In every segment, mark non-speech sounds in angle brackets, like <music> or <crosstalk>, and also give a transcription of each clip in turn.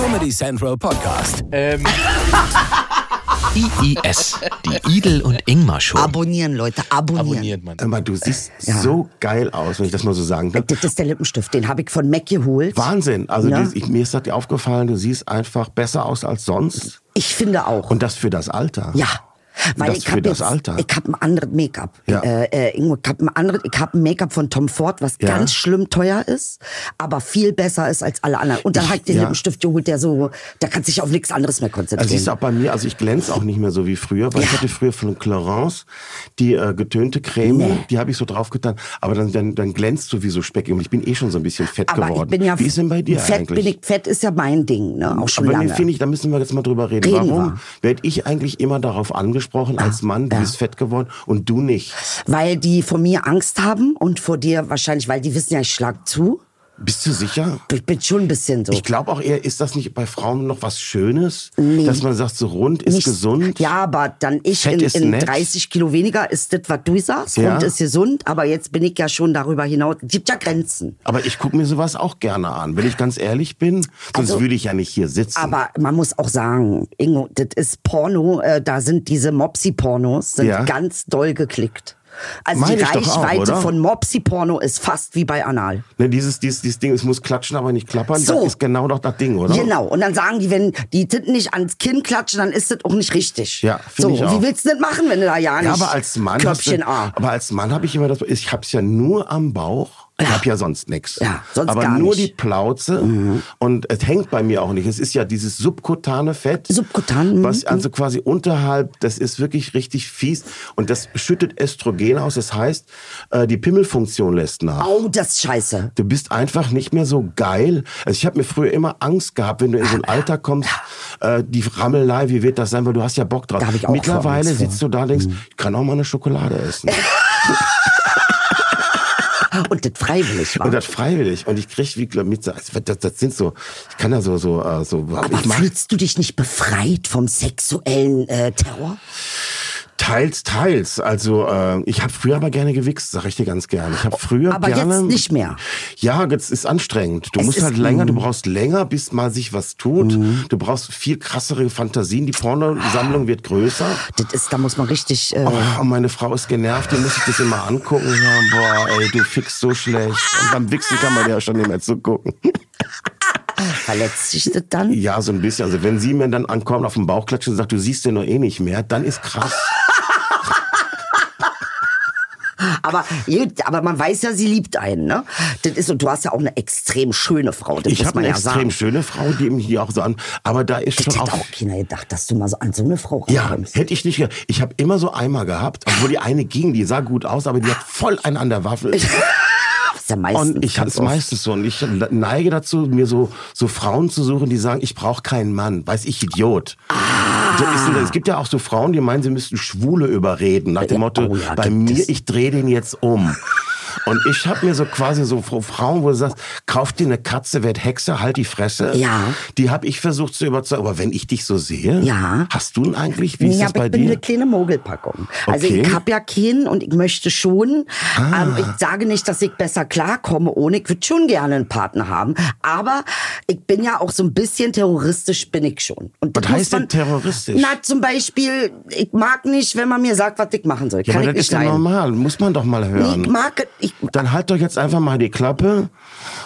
Comedy Central Podcast. Ähm, IIS, die Idel und Ingmar Show. Abonnieren, Leute, abonnieren. abonniert man. Aber du siehst Ja. so geil aus, wenn ich das mal so sagen darf. Das ist der Lippenstift, den habe ich von Mac geholt. Wahnsinn. Also Ja. die, ich, mir ist das dir aufgefallen, du siehst einfach besser aus als sonst. Ich finde auch. Und das für das Alter. ja. Weil Das ich habe das jetzt, Alter. ich habe ein anderes Make-up. Ja. Äh, äh, ich habe ein anderes, ich habe ein Make-up von Tom Ford, was Ja. ganz schlimm teuer ist, aber viel besser ist als alle anderen. Und dann habe ich den ja. Lippenstift geholt, der so, da kannst du dich auf nichts anderes mehr konzentrieren. Also siehst du auch bei mir, also ich glänze auch nicht mehr so wie früher, weil ich Ja. hatte früher von Clarence die äh, getönte Creme, Nee. die habe ich so draufgetan, aber dann, dann, dann glänzt du wie so Speck und ich bin eh schon so ein bisschen fett aber geworden. ich bin ja wie ist denn bei dir fett eigentlich? Bin ich, fett ist ja mein Ding, ne? Auch schon aber lange. nee, finde ich, da müssen wir jetzt mal drüber reden. Reden Warum werde ich eigentlich immer darauf angesprochen als Mann, du ja. bist fett geworden und du nicht? Weil die vor mir Angst haben und vor dir wahrscheinlich, weil die wissen ja, ich schlag zu. Bist du sicher? Ich bin schon ein bisschen so. Ich glaube auch eher, ist das nicht bei Frauen noch was Schönes? Nee. Dass man sagt, so rund ist Nicht- gesund? Ja, aber dann ich Fett in, in nett. 30 Kilo weniger ist das, was du sagst. Ja. Rund ist gesund, aber jetzt bin ich ja schon darüber hinaus. Es gibt ja Grenzen. Aber ich gucke mir sowas auch gerne an, wenn ich ganz ehrlich bin. Sonst Also- würde ich ja nicht hier sitzen. Aber man muss auch sagen, Ingo, das ist Porno, äh, da sind diese Mopsi-Pornos sind Ja. ganz doll geklickt. Also Meine die auch, Reichweite oder? von Mopsi-Porno ist fast wie bei Anal. ne, dieses, dieses, dieses Ding, es muss klatschen, aber nicht klappern. So. Das ist genau doch das Ding, oder? Genau. Und dann sagen die, wenn die Titten nicht ans Kinn klatschen, dann ist das auch nicht richtig. Ja, So, finde ich auch. wie willst du das machen, wenn du da ja nicht Ja, aber als Mann, Köpfchen du, A. aber als Mann habe ich immer das, ich habe es ja nur am Bauch. Ich Ja. habe ja sonst nichts. Ja, sonst aber gar nur nicht. Mhm. die Plauze und es hängt bei mir auch nicht. Es ist ja dieses subkutane Fett, Subkutan, mhm. was also quasi unterhalb, das ist wirklich richtig fies und das schüttet Östrogen aus. Das heißt, äh, die Pimmelfunktion lässt nach. Oh, das ist scheiße. Du bist einfach nicht mehr so geil. Also ich habe mir früher immer Angst gehabt, wenn du in so ein Alter kommst, äh, die Rammelei, wie wird das sein, weil du hast ja Bock drauf. Da hab ich auch Mittlerweile. Mhm. sitzt du da und denkst, ich kann auch mal eine Schokolade essen. <laughs> Und das freiwillig war. Und das freiwillig. Und ich krieg wie mit, das, das sind so, ich kann da so, so, äh, so, aber fühlst du dich nicht befreit vom sexuellen äh, Terror? Teils, teils. Also äh, ich habe früher aber gerne gewichst, sag ich dir ganz gerne. Ich habe früher Aber gerne. jetzt nicht mehr. Ja, jetzt ist anstrengend. Du Es musst halt länger, du brauchst länger, bis mal sich was tut. Mhm. Du brauchst viel krassere Fantasien. Die Pornosammlung wird größer. Das ist, da muss man richtig. Äh, Oh, meine Frau ist genervt, die muss sich das immer angucken. Ja, boah, ey, du fickst so schlecht. Und beim Wichsen kann man ja schon nicht mehr zugucken. verletzt sich das dann? Ja, so ein bisschen. Also wenn sie mir dann ankommt, auf den Bauch klatschen und sagt, du siehst den noch eh nicht mehr, dann ist krass. Aber, aber man weiß ja, sie liebt einen, ne? Das ist, und du hast ja auch eine extrem schöne Frau. Das Ich habe eine ja extrem sagen. schöne Frau, die mich auch so an. Aber da ist Das schon hätte auch. auch keiner gedacht, dass du mal so an so eine Frau Ja, rankommst. hätte ich nicht. ge- Ich habe immer so Eimer gehabt, obwohl die eine ging, die sah gut aus, aber die hat voll einen an der Waffel. <laughs> Ja meistens. Und ich hatte es meistens so. Und ich neige dazu, mir so, so Frauen zu suchen, die sagen, ich brauche keinen Mann. Weiß ich, Idiot. So das. Es gibt ja auch so Frauen, die meinen, sie müssten Schwule überreden. Nach dem Ja, Motto, oh ja, bei mir, ich drehe den jetzt um. Und ich habe mir so quasi so Frauen, wo du sagst, kauf dir eine Katze, werd Hexe, halt die Fresse. Ja. Die habe ich versucht zu überzeugen. Aber wenn ich dich so sehe, Ja. hast du ihn eigentlich? Wie ist ja, das bei ich bin dir? eine kleine Mogelpackung. Also Okay. ich habe ja keinen und ich möchte schon. Ah. Ähm, ich sage nicht, dass ich besser klarkomme ohne. Ich würde schon gerne einen Partner haben. Aber ich bin ja auch so ein bisschen terroristisch, bin ich schon. Und Was heißt denn terroristisch? Na, zum Beispiel, ich mag nicht, wenn man mir sagt, was ich machen soll. Ja, Kann aber ich das nicht ist ja normal. Muss man doch mal Nee, hören. ich mag, ich, Dann halt doch jetzt einfach mal die Klappe.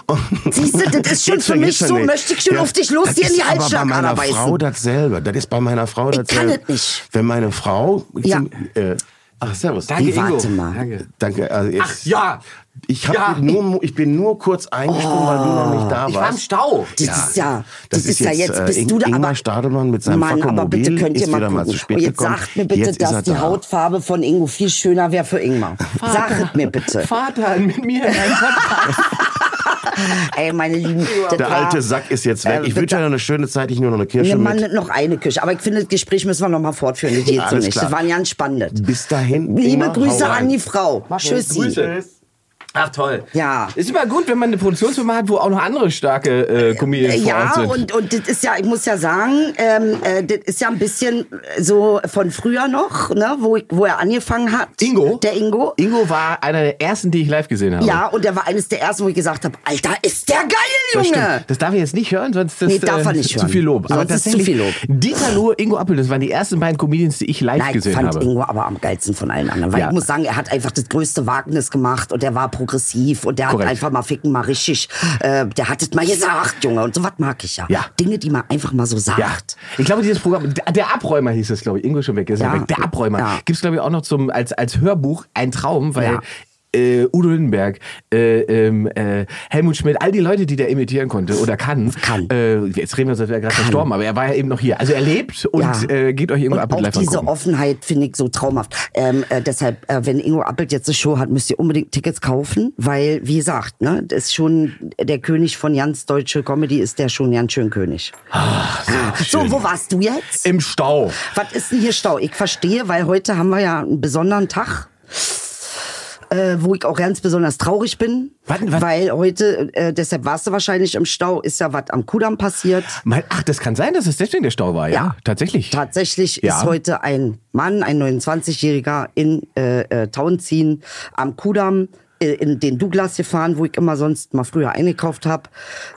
Und Siehst du, das ist schon für mich so, nicht. möchte ich schon auf dich los, das dir in die ist aber bei Halsschlagader meiner beißen. Frau dasselbe. Das ist bei meiner Frau Ich kann dasselbe. das nicht. Wenn meine Frau... Ja. Zum, äh, ach, servus. Danke, Wie, warte Ingo. mal. Danke. Danke. Also jetzt, Ach ja. Ich, hab Ja. nur, ich bin nur kurz eingesprungen, weil du noch nicht da Ich war im warst. Stau. Das ist ja, das, Das ist, ja jetzt, bist äh, du da, Ingmar aber Stadelmann mit seinem Mann, aber bitte könnt ihr mal wieder mal gucken. zu spät Und jetzt gekommen. sagt mir bitte, Jetzt dass die da. Hautfarbe von Ingo viel schöner wäre für Ingmar. Sag es mir bitte. Vater mit mir in einem Podcast. <laughs> Ey, meine Lieben, Der war, alte Sack ist jetzt weg. Äh, ich wünsche dir noch eine schöne Zeit, ich nur noch eine Kirsche Ne, mit. noch eine Küche. Aber ich finde, das Gespräch müssen wir noch mal fortführen. Das geht so nicht. klar. Das war ganz spannend. Bis dahin. Liebe immer Grüße an die Frau. Tschüssi. Grüße. Ach toll. Ja. Ist immer gut, wenn man eine Produktionsfirma hat, wo auch noch andere starke äh, Comedians vor Ort Ja, sind. und, und das ist ja, ich muss ja sagen, ähm, äh, das ist ja ein bisschen so von früher noch, ne, wo, ich, wo er angefangen hat. Ingo? Der Ingo. Ingo war einer der ersten, die ich live gesehen habe. Ja, und der war eines der ersten, wo ich gesagt habe, Alter, ist der geil, Das Junge! stimmt. Das darf ich jetzt nicht hören, sonst das, Nee, darf er nicht zu hören. viel Lob. Sonst ist zu tatsächlich, viel Lob. Dieter Lohe, Ingo Appel, das waren die ersten beiden Comedians, die ich live Nein, ich gesehen fand habe. Ingo aber am geilsten von allen anderen. Weil Ja. ich muss sagen, er hat einfach das größte Wagnis gemacht und er war progressiv und der Korrekt. hat einfach mal ficken, mal richtig, äh, der hat es mal gesagt, Junge. Und so was mag ich ja. Ja. Dinge, die man einfach mal so sagt. Ja, ich glaube, dieses Programm, der- der Abräumer hieß es, glaube ich. Ingo schon weg, ist Ja. weg. Der Abräumer. Ja. Gibt es, glaube ich, auch noch zum, als, als Hörbuch ein Traum, weil Ja. Äh, Udo Lindenberg, äh, ähm, äh, Helmut Schmidt, all die Leute, die der imitieren konnte oder kann. Kann. Äh, jetzt reden wir, als wäre er gerade verstorben, aber er war ja eben noch hier. Also er lebt und Ja. äh, geht euch Ingo Und Appelt auch live diese angucken. Offenheit finde ich so traumhaft. Ähm, äh, deshalb, wenn Ingo Appelt jetzt eine Show hat, müsst ihr unbedingt Tickets kaufen, weil, wie gesagt, ne, das ist schon der König von ganz deutsche Comedy, ist der schon ganz schön König. Ah, so, wo warst du jetzt? Im Stau. Was ist denn hier Stau? Ich verstehe, weil heute haben wir ja einen besonderen Tag. Äh, wo ich auch ganz besonders traurig bin, Warten, was? weil heute, äh, deshalb warst du wahrscheinlich im Stau, ist ja was am Kudamm passiert. Mein, ach, das kann sein, dass es deswegen der Stau war, ja? Ja. Tatsächlich. Tatsächlich Ja. ist heute ein Mann, ein 29-Jähriger in äh, äh, Tauentzien am Kudamm in den Douglas gefahren, wo ich immer sonst mal früher eingekauft habe,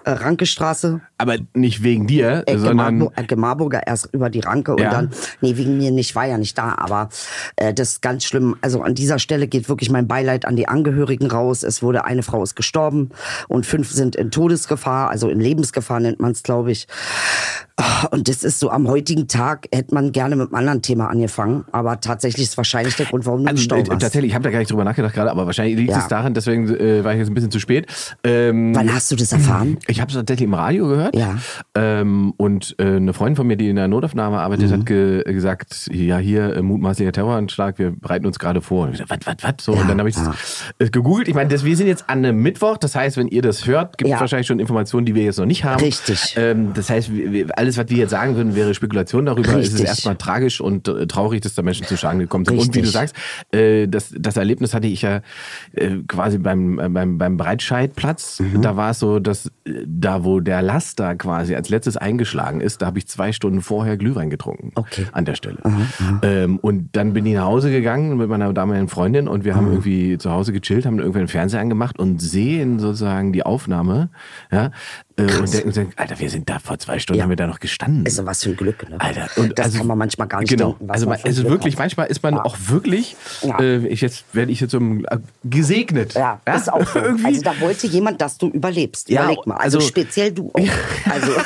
äh, Rankestraße, aber nicht wegen dir, Ecke, sondern... Marburg, Ecke Marburger, erst über die Ranke und Ja. dann, nee, wegen mir nicht, war ja nicht da, aber äh, das ist ganz schlimm. Also an dieser Stelle geht wirklich mein Beileid an die Angehörigen raus. Es wurde, eine Frau ist gestorben und fünf sind in Todesgefahr, also in Lebensgefahr nennt man es, glaube ich. Ah, Und das ist so, am heutigen Tag hätte man gerne mit einem anderen Thema angefangen, aber tatsächlich ist wahrscheinlich der Grund, warum du im Also, Stau äh, warst. tatsächlich, ich habe da gar nicht drüber nachgedacht gerade, aber wahrscheinlich liegt Ja. es daran, deswegen äh, war ich jetzt ein bisschen zu spät. Ähm, Wann hast du das erfahren? <clears throat> Ich habe es tatsächlich im Radio gehört. Ja. Ähm, und äh, eine Freundin von mir, die in der Notaufnahme arbeitet, Mhm. hat ge gesagt, ja, hier äh, mutmaßlicher Terroranschlag, wir bereiten uns gerade vor. Was, was, was? So, Ja, und dann habe ich ja. äh, gegoogelt. Ich meine, wir sind jetzt an einem Mittwoch, das heißt, wenn ihr das hört, gibt es wahrscheinlich schon Informationen, die wir jetzt noch nicht haben. Richtig. Ähm, das heißt, wir, wir, alles, was wir jetzt sagen würden, wäre Spekulation darüber. Es ist Richtig. erstmal tragisch und äh, traurig, dass da Menschen zu Schaden gekommen sind. Und wie du Richtig. sagst, äh, das, das Erlebnis hatte ich ja äh, quasi beim, beim, beim Breitscheidplatz. Mhm. Da war es so, dass da, wo der Laster quasi als letztes eingeschlagen ist, da habe ich zwei Stunden vorher Glühwein getrunken. Okay. An der Stelle. Ähm, und dann bin ich nach Hause gegangen mit meiner damaligen Freundin und wir Mhm. haben irgendwie zu Hause gechillt, haben irgendwie den Fernseher angemacht und sehen sozusagen die Aufnahme. Ja, und denken, denken, Alter, wir sind da vor zwei Stunden, Ja. haben wir da noch gestanden. ist ja was für ein Glück, ne? Alter, und das also, kann man manchmal gar nicht genau. denken. also man also Glück wirklich, hat. manchmal ist man Ja. auch wirklich, Ja. äh, ich jetzt werde ich jetzt so äh, gesegnet. Ja, ist auch so. <laughs> irgendwie. Also da wollte jemand, dass du überlebst. Ja, Überleg mal. Also, also- speziell du auch. <laughs> Also. <laughs>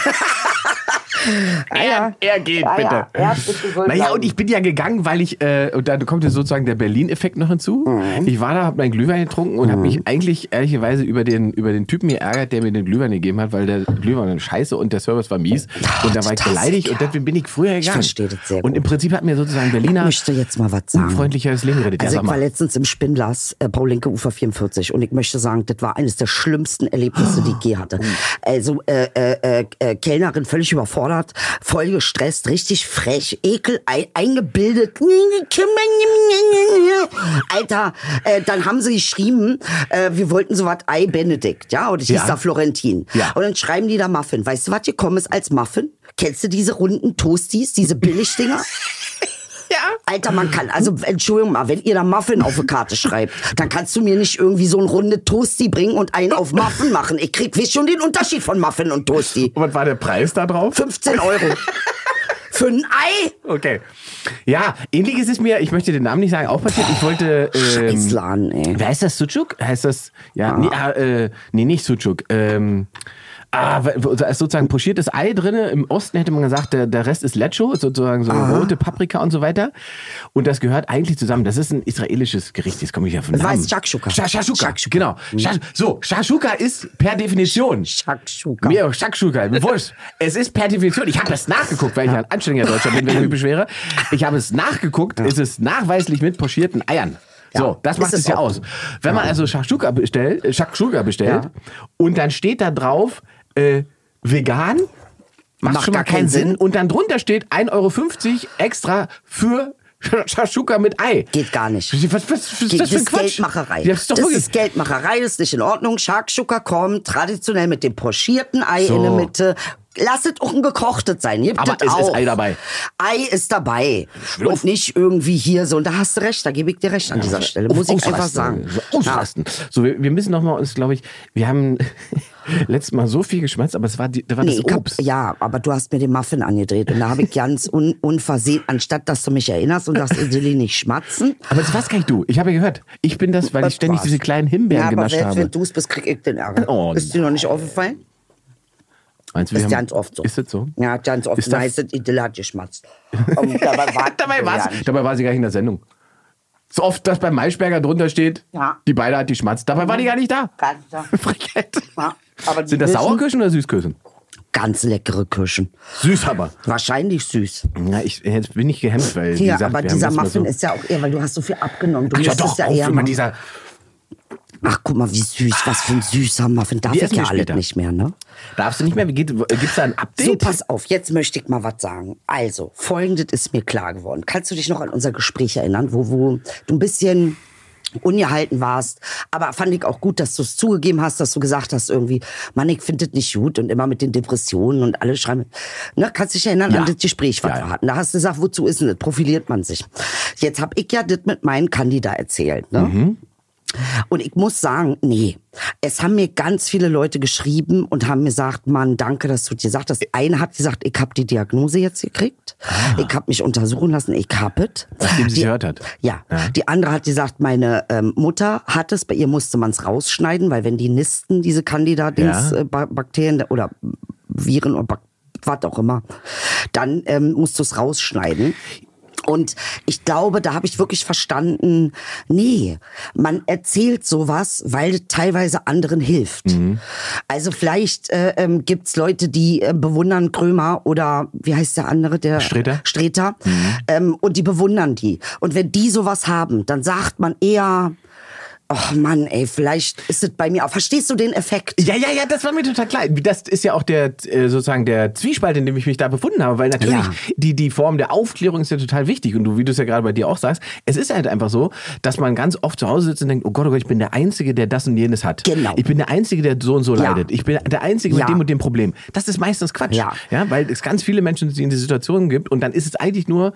<laughs> er, er geht, Ja, bitte. ja, er bitte naja, und ich bin ja gegangen, weil ich, äh, und dann kommt ja sozusagen der Berlin-Effekt noch hinzu. Mhm. Ich war da, hab meinen Glühwein getrunken und habe mich eigentlich ehrlicherweise über den, über den Typen geärgert, der mir den Glühwein gegeben hat, weil der Glühwein war scheiße und der Service war mies. und da war ich beleidigt ja. und deswegen bin ich früher gegangen. verstehe das sehr Und im gut. Prinzip hat mir sozusagen Ich Berliner möchte jetzt mal was sagen. unfreundliches Leben gerettet. Also ja, ich war letztens im Spindlers, äh, Paulinke Ufer 44 und ich möchte sagen, das war eines der schlimmsten Erlebnisse, die ich je hatte. Also äh, äh, äh, Kellnerin völlig überfordert, voll gestresst, richtig frech, ekel, ei- eingebildet. Alter, äh, dann haben sie geschrieben, äh, wir wollten so was Ei Benedikt, ja, und ich hieß Ja. da Florentin. Ja. Und dann schreiben die da Muffin. Weißt du, was gekommen ist als Muffin? Kennst du diese runden Toasties, diese Billigdinger? <laughs> Alter, man kann, also Entschuldigung mal, wenn ihr da Muffin auf eine Karte schreibt, <laughs> dann kannst du mir nicht irgendwie so ein runde Toasty bringen und einen auf Muffin machen. Ich krieg, wisst schon den Unterschied von Muffin und Toasty. Und was war der Preis da drauf? 15 Euro. <laughs> Für ein Ei? Okay. Ja, ähnliches ist mir, ich möchte den Namen nicht sagen, auch passiert. Ich wollte. Ähm, Scheißladen, ey. Wer heißt das? Sucuk? Heißt das? Ja, nee, ah, äh, nee, nicht Sucuk. Ähm, Ah, da ist sozusagen pochiertes Ei drin. Im Osten hätte man gesagt, der, der Rest ist Lecho, sozusagen so rote Paprika und so weiter. Und das gehört eigentlich zusammen. Das ist ein israelisches Gericht. Jetzt komme ich ja von Das Namen. heißt Shakshuka. Sha- Shashuka. Shakshuka. Genau. Sha- So, Shashuka ist per Definition. Shakshuka. Mir Shakshuka, wurscht. Es ist per Definition, ich habe es nachgeguckt, weil ich ein anständiger Deutscher bin, wenn ich mich beschwere. Ich habe es nachgeguckt, es ist nachweislich mit pochierten Eiern. So, Ja, das macht es es ja aus. Wenn man also Shakshuka bestellt, äh, Shakshuka bestellt Ja. und dann steht da drauf äh, vegan, macht, Macht schon mal gar keinen Sinn. Sinn. Und dann drunter steht 1,50 Euro extra für Shashuka mit Ei. Geht gar nicht. Was, was, was Geht- das ein ist? Geldmacherei. Ja, das ist das ist Geldmacherei, das ist nicht in Ordnung. Shakshuka kommt traditionell mit dem pochierten Ei So. in der Mitte. Lass es auch ein gekochtes sein. Gibt Aber es es ist auch. Ei dabei. Ei ist dabei. Und auf- nicht irgendwie hier so. Und da hast du recht, da gebe ich dir recht an dieser Stelle. Muss ich einfach sagen. So, ausrasten. So, wir, wir müssen noch mal uns, glaube ich, wir haben letztes Mal so viel geschmatzt, aber es war, die, da war Nee, das ich hab, Obst. ja, aber du hast mir den Muffin angedreht und da habe ich ganz un, unversehen, anstatt dass du mich erinnerst und sagst, Idili nicht schmatzen. Aber das war's gar nicht du. Ich habe ja gehört. Ich bin das, weil ich Was ständig war's? diese kleinen Himbeeren ja, aber genascht wenn, habe. wenn du es bist, krieg ich den Ärger. Oh, ist dir noch nicht aufgefallen? Meinst du, Ist haben- ganz oft so. Ist das so? Ja, ganz oft. Ist das- das Idylle hat geschmatzt. Und dabei war, <laughs> dabei, Ja, dabei war sie gar nicht in der Sendung. So oft, dass beim Maischberger drunter steht, Ja. die beide hat die schmatzt. Dabei war die gar nicht da. Ganz, ja. <laughs> Frechheit. Ja, aber Sind das wissen- Sauerkirschen oder Süßkirschen? ganz leckere Kirschen. Süß aber. Wahrscheinlich süß. Ja, ich, jetzt bin ich gehemmt, weil Ja, gesagt, aber wir haben dieser das mal Muffin so. ist ja auch eher, weil du hast so viel abgenommen. Du Ach ja, müsstest doch, ja auf, eher immer machen. dieser. Ach, guck mal, wie süß. Was für ein süßer Muffin. Darf Wir ich essen ja alles später. nicht mehr, ne? Darfst du nicht mehr? Wie geht? Gibt's da ein Update? So, pass auf, jetzt möchte ich mal was sagen. Also, folgendes ist mir klar geworden. Kannst du dich noch an unser Gespräch erinnern, wo, wo du ein bisschen ungehalten warst, aber fand ich auch gut, dass du es zugegeben hast, dass du gesagt hast irgendwie, Mann, ich finde das nicht gut und immer mit den Depressionen und alle schreiben. Ne, kannst du dich erinnern Ja. an das Gespräch, was Ja, wir hatten? Da hast du gesagt, wozu ist denn das? Profiliert man sich. Jetzt hab ich ja das mit meinem Kandidat erzählt, ne? Mhm. Und ich muss sagen, nee. Es haben mir ganz viele Leute geschrieben und haben mir gesagt, Mann, danke, dass du dir gesagt hast. Eine hat gesagt, ich habe die Diagnose jetzt gekriegt. Ich habe mich untersuchen lassen, ich hab es. Ah. Nachdem sie gehört hat. Ja. Ja. Die andere hat gesagt, meine ähm, Mutter hat es, bei ihr musste man es rausschneiden, weil wenn die Nisten, diese Candida-Dings, Ja. äh, Bakterien oder Viren oder Bak was auch immer, dann ähm, musst du es rausschneiden. Und ich glaube, da habe ich wirklich verstanden, nee, man erzählt sowas, weil es teilweise anderen hilft. Mhm. Also vielleicht äh, ähm, gibt's Leute, die äh, bewundern Krömer oder wie heißt der andere, der Streter. Mhm. Streter ähm, und die bewundern die. Und wenn die sowas haben, dann sagt man eher, ach Mann, ey, vielleicht ist es bei mir auch. Verstehst du den Effekt? Ja, ja, ja, das war mir total klar. Das ist ja auch der äh, sozusagen der Zwiespalt, in dem ich mich da befunden habe, weil natürlich Ja. die die Form der Aufklärung ist ja total wichtig und du, wie du es ja gerade bei dir auch sagst, es ist halt einfach so, dass man ganz oft zu Hause sitzt und denkt, oh Gott, oh Gott, ich bin der Einzige, der das und jenes hat. Genau. Ich bin der Einzige, der so und so Ja. leidet. Ich bin der Einzige Ja. mit dem und dem Problem. Das ist meistens Quatsch, Ja. ja, weil es ganz viele Menschen die in die Situation gibt und dann ist es eigentlich nur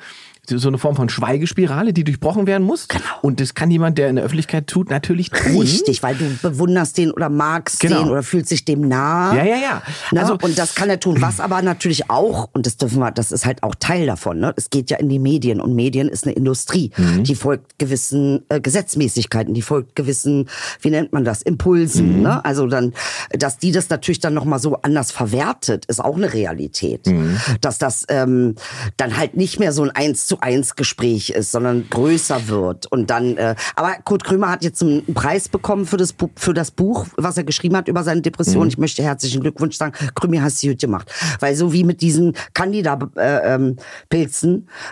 so eine Form von Schweigespirale, die durchbrochen werden muss. Genau. Und das kann jemand, der in der Öffentlichkeit tut, natürlich tun. Richtig, weil du bewunderst den oder magst Genau. den oder fühlst dich dem nah. Ja, ja, ja. Ne? Also- und das kann er tun. Was aber natürlich auch, und das dürfen wir, das ist halt auch Teil davon, ne? es geht ja in die Medien und Medien ist eine Industrie, Mhm. die folgt gewissen äh, Gesetzmäßigkeiten, die folgt gewissen, wie nennt man das, Mhm. Impulsen. Ne? Also dann, dass die das natürlich dann nochmal so anders verwertet, ist auch eine Realität. Mhm. Dass das ähm, dann halt nicht mehr so ein Eins zu eins Gespräch ist, sondern größer wird. Und dann, äh, aber Kurt Krömer hat jetzt einen Preis bekommen für das, Bu für das Buch, was er geschrieben hat über seine Depression. Mhm. Ich möchte herzlichen Glückwunsch sagen. Krömer hast du gut gemacht. Weil so wie mit diesen Candida-Pilzen,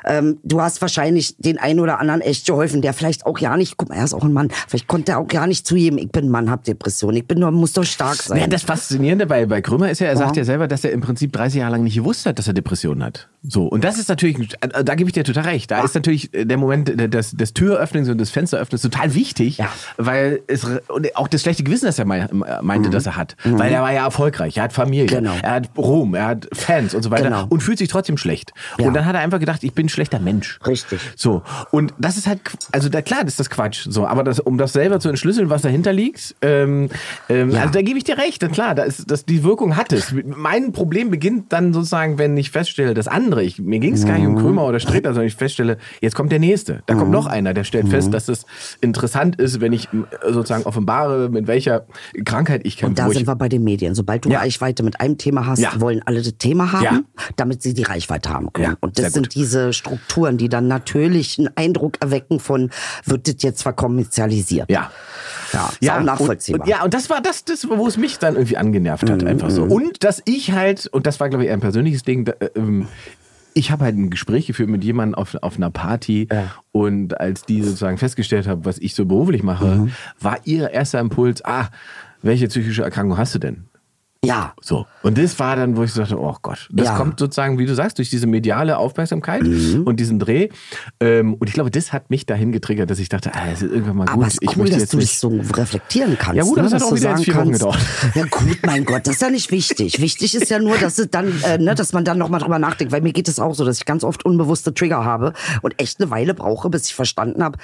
äh, ähm, ähm, du hast wahrscheinlich den einen oder anderen echt geholfen, der vielleicht auch ja nicht, guck mal, er ist auch ein Mann, vielleicht konnte er auch gar nicht zugeben, ich bin Mann, hab Depression, ich bin nur, muss doch stark sein. Ja, das Faszinierende bei, bei Krömer ist ja, er sagt Ja. ja selber, dass er im Prinzip 30 Jahre lang nicht gewusst hat, dass er Depressionen hat. So. Und das ist natürlich, da gebe ich dir total recht. Da ist natürlich äh, der Moment des, des Türöffnens und des Fensteröffnens total wichtig, Ja. weil es, und auch das schlechte Gewissen, das er mei- meinte, dass er hat. Weil er war ja erfolgreich, er hat Familie, Mhm. Genau. er hat Ruhm, er hat Fans und so weiter Genau. und fühlt sich trotzdem schlecht. Ja. Und dann hat er einfach gedacht, ich bin ein schlechter Mensch. Richtig. So. Und das ist halt, also da, klar, das ist das Quatsch. So. Aber das, um das selber zu entschlüsseln, was dahinter liegt, ähm, ähm, Ja. also da gebe ich dir recht. Klar, da ist, das, die Wirkung hat es. Mein Problem beginnt dann sozusagen, wenn ich feststelle, das andere, ich, mir ging es gar nicht Mhm. um Krömer oder Streter, sondern ich feststelle, jetzt kommt der Nächste. Da kommt noch einer, der stellt Mhm. fest, dass es interessant ist, wenn ich m, sozusagen offenbare, mit welcher Krankheit ich kämpfe. Und da sind wir bei den Medien. Sobald du Ja. Reichweite mit einem Thema hast, Ja. wollen alle das Thema haben, Ja. damit sie die Reichweite haben können. Ja, und das sind diese Strukturen, die dann natürlich einen Eindruck erwecken von, wird das jetzt verkommerzialisiert? Ja. Ja, auch nachvollziehbar. Und, und, ja, und das war das, das, wo es mich dann irgendwie angenervt hat, einfach Mhm. so. Und dass ich halt, und das war, glaube ich, eher ein persönliches Ding, da, äh, ähm, ich habe halt ein Gespräch geführt mit jemandem auf, auf einer Party und als die sozusagen festgestellt haben, was ich so beruflich mache, Mhm. war ihr erster Impuls, ah, welche psychische Erkrankung hast du denn? Ja. So. Und das war dann, wo ich so dachte, oh Gott, das Ja. kommt sozusagen, wie du sagst, durch diese mediale Aufmerksamkeit Mhm. und diesen Dreh. Ähm, und ich glaube, das hat mich dahin getriggert, dass ich dachte, ah, es ist irgendwann mal Aber gut. es ist ich cool, möchte dass jetzt du nicht. dich so reflektieren kannst. Ja gut, ne? das hat auch wieder jetzt vier Wochen gedauert. <laughs> Ja gut, mein Gott, das ist ja nicht wichtig. Wichtig ist ja nur, dass es dann, äh, ne, dass man dann nochmal drüber nachdenkt. Weil mir geht es auch so, dass ich ganz oft unbewusste Trigger habe und echt eine Weile brauche, bis ich verstanden habe,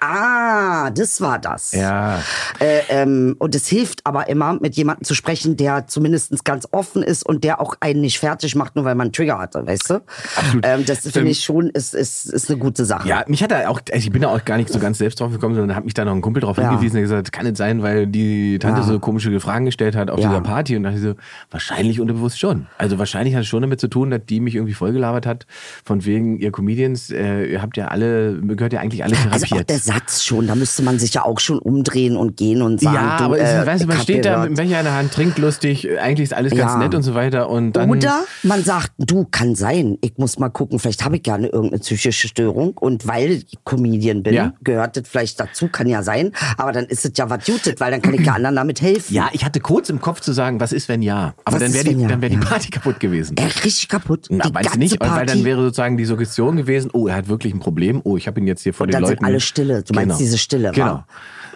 ah, das war das. Ja. Äh, ähm, und es hilft aber immer, mit jemandem zu sprechen, der zumindest ganz offen ist und der auch einen nicht fertig macht, nur weil man einen Trigger hatte, weißt du? Absolut. Ähm, das finde Ähm, ich schon, ist, ist, ist eine gute Sache. Ja, mich hat er auch, also ich bin da auch gar nicht so ganz selbst drauf gekommen, sondern hat mich da noch ein Kumpel drauf Ja. hingewiesen, der gesagt, kann nicht sein, weil die Tante Ja. so komische Fragen gestellt hat auf Ja. dieser Party und dachte ich so, wahrscheinlich unterbewusst schon. Also wahrscheinlich hat es schon damit zu tun, dass die mich irgendwie vollgelabert hat, von wegen ihr Comedians, äh, ihr habt ja alle, gehört ja eigentlich alle therapiert. Also auch der Satz schon, da müsste man sich ja auch schon umdrehen und gehen und sagen, ja, du, aber äh, weißt du, man steht da mit dem Becher in der Hand, trinkt lustig, eigentlich ist alles ganz Ja. nett und so weiter und dann... Oder man sagt, du, kann sein, ich muss mal gucken, vielleicht habe ich gerne irgendeine psychische Störung und weil ich Comedian bin, Ja. gehört das vielleicht dazu, kann ja sein, aber dann ist es ja was Jutet, weil dann kann ich ja anderen damit helfen. ja, ich hatte kurz im Kopf zu sagen, was ist, wenn ja? Aber Was dann wäre die, ja? dann wär die. Party kaputt gewesen. Er richtig kaputt. Na, die ganze du nicht? Party. Weil dann wäre sozusagen die Suggestion gewesen, oh, er hat wirklich ein Problem, oh, ich habe ihn jetzt hier vor und den dann Leuten... sind alle stille. Du meinst Genau. diese Stille, Genau. wa?